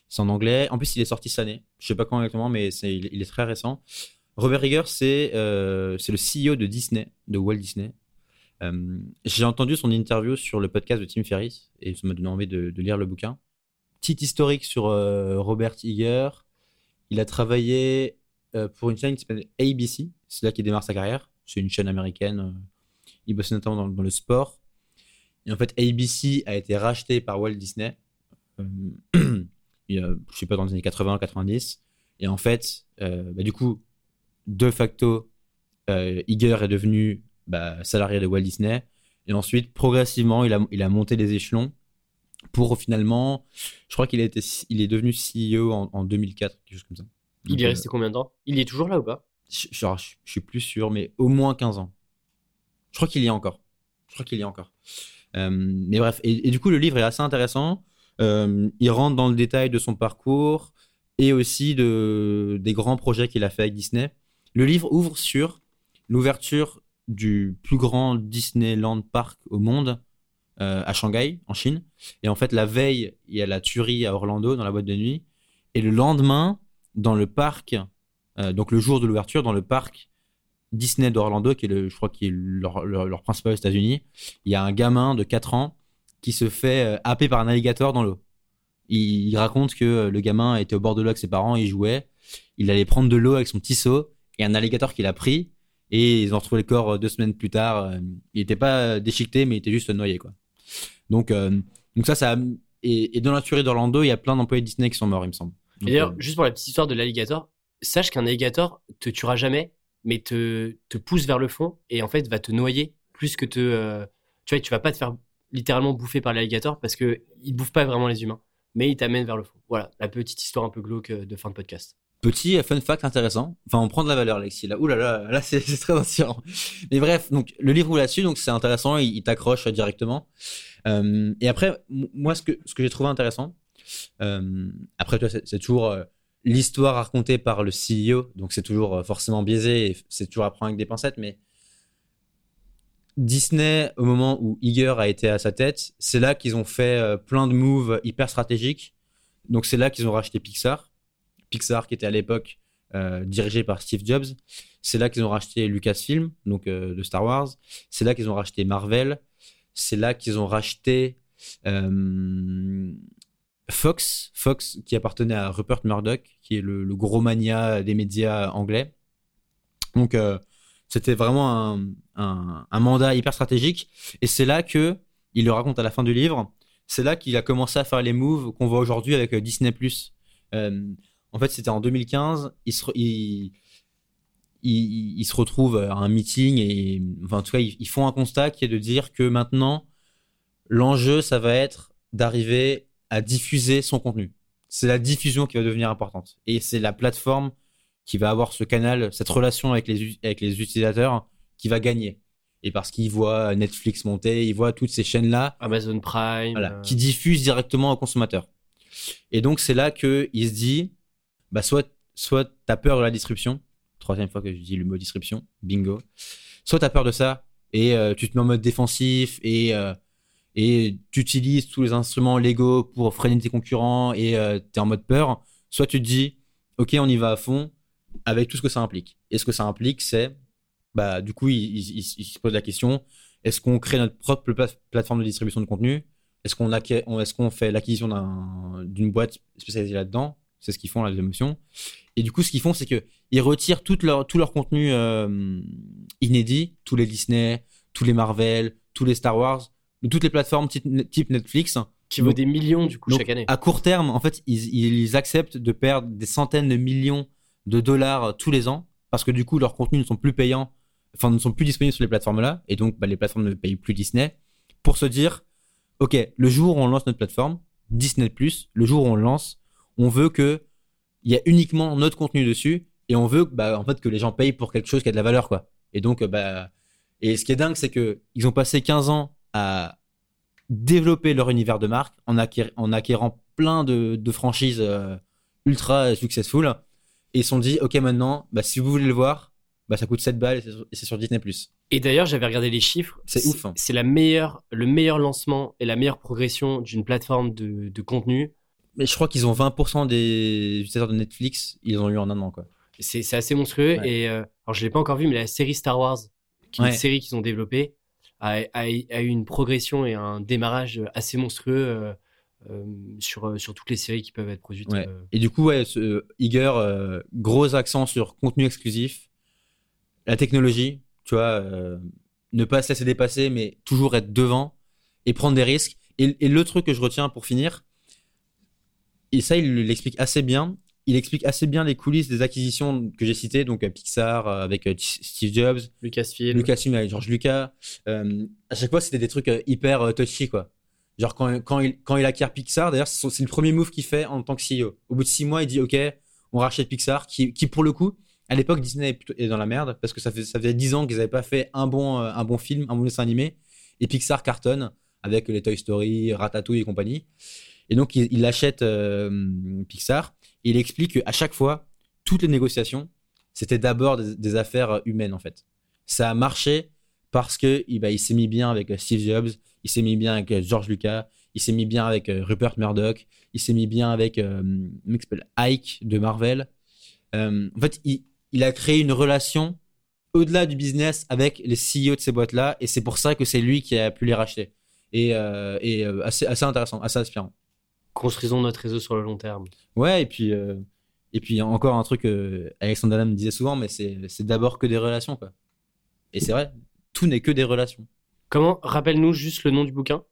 C'est en anglais. En plus, il est sorti cette année. Je sais pas quand exactement, mais il, il est très récent. Robert Iger, c'est euh, c'est le CEO de Disney, de Walt Disney. Euh, J'ai entendu son interview sur le podcast de Tim Ferriss et ça m'a donné envie de, de lire le bouquin. Petit historique sur euh, Robert Iger. Il a travaillé pour une chaîne qui s'appelle ABC. C'est là qu'il démarre sa carrière. C'est une chaîne américaine. Il bossait notamment dans, dans le sport. Et en fait, ABC a été racheté par Walt Disney. Euh, [clears throat] il a, je sais pas, dans les années 80, 90. Et en fait, euh, bah, du coup, de facto, euh, Iger est devenu bah, salarié de Walt Disney. Et ensuite, progressivement, il a, il a monté les échelons pour finalement, je crois qu'il a été, il est devenu CEO en, en 2004, quelque chose comme ça. Il Donc, est euh, resté combien de temps? Il est toujours là ou pas? je, genre, je, je suis plus sûr, mais au moins 15 ans. Je crois qu'il y a encore. Je crois qu'il y a encore. Euh, mais bref, et, du coup, le livre est assez intéressant. Euh, il rentre dans le détail de son parcours et aussi de, des grands projets qu'il a fait avec Disney. Le livre ouvre sur l'ouverture du plus grand Disneyland Park au monde euh, à Shanghai, en Chine. Et en fait, la veille, il y a la tuerie à Orlando, dans la boîte de nuit. Et le lendemain, dans le parc, donc le jour de l'ouverture, dans le parc Disney d'Orlando, qui est le, je crois qui est leur, leur, leur principal aux États-Unis, il y a un gamin de 4 ans qui se fait euh, happer par un alligator dans l'eau. Il, il raconte que euh, le gamin était au bord de l'eau avec ses parents, il jouait, il allait prendre de l'eau avec son petit seau, et un alligator qui l'a pris, et ils ont retrouvé le corps euh, deux semaines plus tard. Il était pas déchiqueté, mais il était juste noyé, quoi. Donc, euh, donc ça, ça a- et, et dans la tuerie d'Orlando, il y a plein d'employés Disney qui sont morts, il me semble. D'ailleurs, euh, juste pour la petite histoire de l'alligator, sache qu'un alligator te tuera jamais, mais te, te pousse vers le fond et en fait va te noyer plus que te. euh, tu vois, tu vas pas te faire littéralement bouffer par l'alligator parce que il bouffe pas vraiment les humains, mais il t'amène vers le fond. Voilà, la petite histoire un peu glauque euh, de fin de podcast. Petit euh, fun fact intéressant. Enfin, on prend de la valeur, Alexis. Là, ouh là là, c'est très inspirant. Mais bref, donc le livre ouvre là-dessus, donc c'est intéressant. Il, t'accroche directement. Et après, moi, ce que ce que j'ai trouvé intéressant, après, toi, c'est toujours l'histoire racontée par le CEO, donc c'est toujours euh, forcément biaisé. C'est toujours à prendre avec des pincettes, mais Disney, au moment où Iger a été à sa tête, c'est là qu'ils ont fait euh, plein de moves hyper stratégiques. Donc c'est là qu'ils ont racheté Pixar. Pixar qui était à l'époque euh, dirigé par Steve Jobs. C'est là qu'ils ont racheté Lucasfilm, donc euh, de Star Wars. C'est là qu'ils ont racheté Marvel. C'est là qu'ils ont racheté Fox, Fox qui appartenait à Rupert Murdoch, qui est le, gros mania des médias anglais. Donc euh, c'était vraiment un, un, un mandat hyper stratégique. Et c'est là que il le raconte à la fin du livre. C'est là qu'il a commencé à faire les moves qu'on voit aujourd'hui avec euh, Disney+. Euh, en fait, c'était en 2015. Il se, il, il, se retrouve à un meeting et, enfin, en tout cas, ils font un constat qui est de dire que maintenant, l'enjeu, ça va être d'arriver à diffuser son contenu. C'est la diffusion qui va devenir importante. Et c'est la plateforme qui va avoir ce canal, cette relation avec les, u- avec les utilisateurs qui va gagner. Et parce qu'ils voient Netflix monter, ils voient toutes ces chaînes-là Amazon Prime. voilà, euh, qui diffuse directement aux consommateurs. Et donc c'est là que il se dit, bah soit soit t'as peur de la disruption, troisième fois que je dis le mot disruption, bingo. Soit t'as peur de ça et euh, tu te mets en mode défensif et euh, et tu utilises tous les instruments légaux pour freiner tes concurrents et euh, t'es en mode peur. Soit tu te dis, ok on y va à fond avec tout ce que ça implique. Et ce que ça implique c'est, bah du coup il, il- il- il se pose la question, est-ce qu'on crée notre propre pla- plateforme de distribution de contenu? Est-ce qu'on fait l'acquisition d'un- d'une boîte spécialisée là-dedans? C'est ce qu'ils font, la émotions. Et du coup, ce qu'ils font, c'est que ils retirent tout leur, tout leur contenu euh, inédit, tous les Disney, tous les Marvel, tous les Star Wars, de toutes les plateformes type Netflix. qui vaut donc- des millions du coup Donc, chaque année. À court terme, en fait, ils, ils acceptent de perdre des centaines de millions de dollars euh, tous les ans parce que du coup, leurs contenus ne sont plus payants, enfin, ne sont plus disponibles sur les plateformes-là. Et donc, bah, les plateformes ne payent plus Disney pour se dire, OK, le jour où on lance notre plateforme, Disney+, le jour où on le lance, on veut que il y a uniquement notre contenu dessus et on veut bah, en fait que les gens payent pour quelque chose qui a de la valeur quoi. Et donc euh, bah et ce qui est dingue c'est que ils ont passé 15 ans à développer leur univers de marque en, acquérant plein de, de franchises euh, ultra successful et ils se sont dit OK maintenant bah, si vous voulez le voir bah, ça coûte 7 balles et c'est sur- Disney+. Et d'ailleurs, j'avais regardé les chiffres. C'est ouf, hein. C'est la meilleure, le meilleur lancement et la meilleure progression d'une plateforme de, de contenu. Mais je crois qu'ils ont 20% des utilisateurs de Netflix, ils ont eu en un an quoi. C'est assez monstrueux. Ouais. Et euh, alors, je l'ai pas encore vu, mais la série Star Wars, qui est Ouais. une série qu'ils ont développée, a, a- a eu une progression et un démarrage assez monstrueux euh, euh, sur, euh, sur toutes les séries qui peuvent être produites. Ouais. euh. Et du coup, ouais, ce, Iger, euh, gros accent sur contenu exclusif, la technologie, tu vois, ne pas se laisser dépasser, mais toujours être devant et prendre des risques. Et, et le truc que je retiens pour finir, et ça, il l'explique assez bien, il explique assez bien les coulisses des acquisitions que j'ai citées, donc euh, Pixar euh, avec euh, Steve Jobs, Lucasfilm. Lucasfilm avec George Lucas. Euh, à chaque fois, c'était des trucs hyper touchy, quoi. Genre quand, quand, il, quand il acquiert Pixar, d'ailleurs, c'est le premier move qu'il fait en tant que CEO. Au bout de six mois, il dit OK, on rachète Pixar, qui, qui pour le coup, à l'époque, Disney est, dans la merde parce que ça, fait, ça faisait dix ans qu'ils n'avaient pas fait un bon, un bon film, un bon dessin animé. Et Pixar cartonne avec les Toy Story, Ratatouille et compagnie. Et donc, il, il achète euh, Pixar. Il explique qu'à chaque fois, toutes les négociations, c'était d'abord des, affaires humaines, en fait. Ça a marché parce que il, bah, il s'est mis bien avec euh, Steve Jobs, il s'est mis bien avec euh, George Lucas, il s'est mis bien avec euh, Rupert Murdoch, il s'est mis bien avec euh, Ike de Marvel. Euh, en fait, il, a créé une relation au-delà du business avec les CEO de ces boîtes-là, et c'est pour ça que c'est lui qui a pu les racheter. Et, euh, et euh, assez, assez intéressant, assez inspirant. Construisons notre réseau sur le long terme. Ouais, et puis, euh, et puis encore un truc que Alexandre Adam disait souvent, mais c'est d'abord que des relations, quoi. Et c'est vrai, tout n'est que des relations. Comment Rappelle-nous juste le nom du bouquin?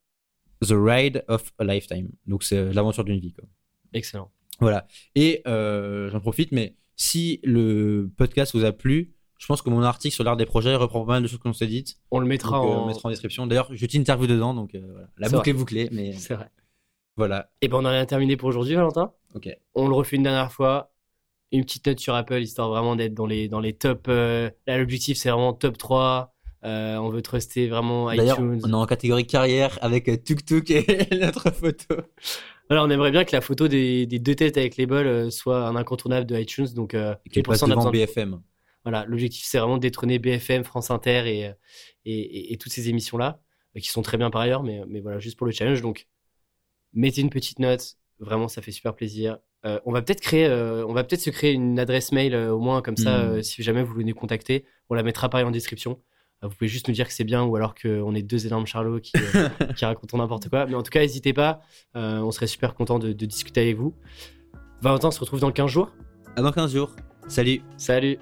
The Ride of a Lifetime. Donc c'est l'aventure d'une vie, quoi. Excellent. Voilà. Et euh, j'en profite, mais si le podcast vous a plu, je pense que mon article sur l'art des projets reprend pas mal de choses que l'on s'est dites. On le mettra Donc, euh, en. on mettra en description. D'ailleurs, je t'interview dedans, donc euh, voilà. La boucle vrai. est bouclée, mais C'est vrai. Voilà. Et ben on en a terminé pour aujourd'hui, Valentin. Ok. On le refait une dernière fois. Une petite note sur Apple, histoire vraiment d'être dans les, dans les top. euh, Là, l'objectif, c'est vraiment top 3. Euh, on veut truster vraiment D'ailleurs, iTunes. on est en catégorie carrière avec euh, Tuk Tuk et [laughs] notre photo. Alors, on aimerait bien que la photo des, des deux têtes avec les bols soit un incontournable de iTunes. Donc, euh, et pour passe devant BFM. Voilà, l'objectif, c'est vraiment de détrôner BFM, France Inter et, et, et- et toutes ces émissions-là, qui sont très bien par ailleurs, mais, mais voilà, juste pour le challenge. Donc, mettez une petite note. Vraiment, ça fait super plaisir. Euh, on va peut-être créer, euh, on va peut-être se créer une adresse mail euh, au moins comme ça, Mm. euh, si jamais vous voulez nous contacter, on la mettra pareil en description. Vous pouvez juste nous dire que c'est bien ou alors qu'on est deux énormes charlots qui, [laughs] qui racontons n'importe quoi. Mais en tout cas, n'hésitez pas. On serait super content de, de discuter avec vous. Valentin, on se retrouve dans 15 jours? À dans 15 jours. Salut. Salut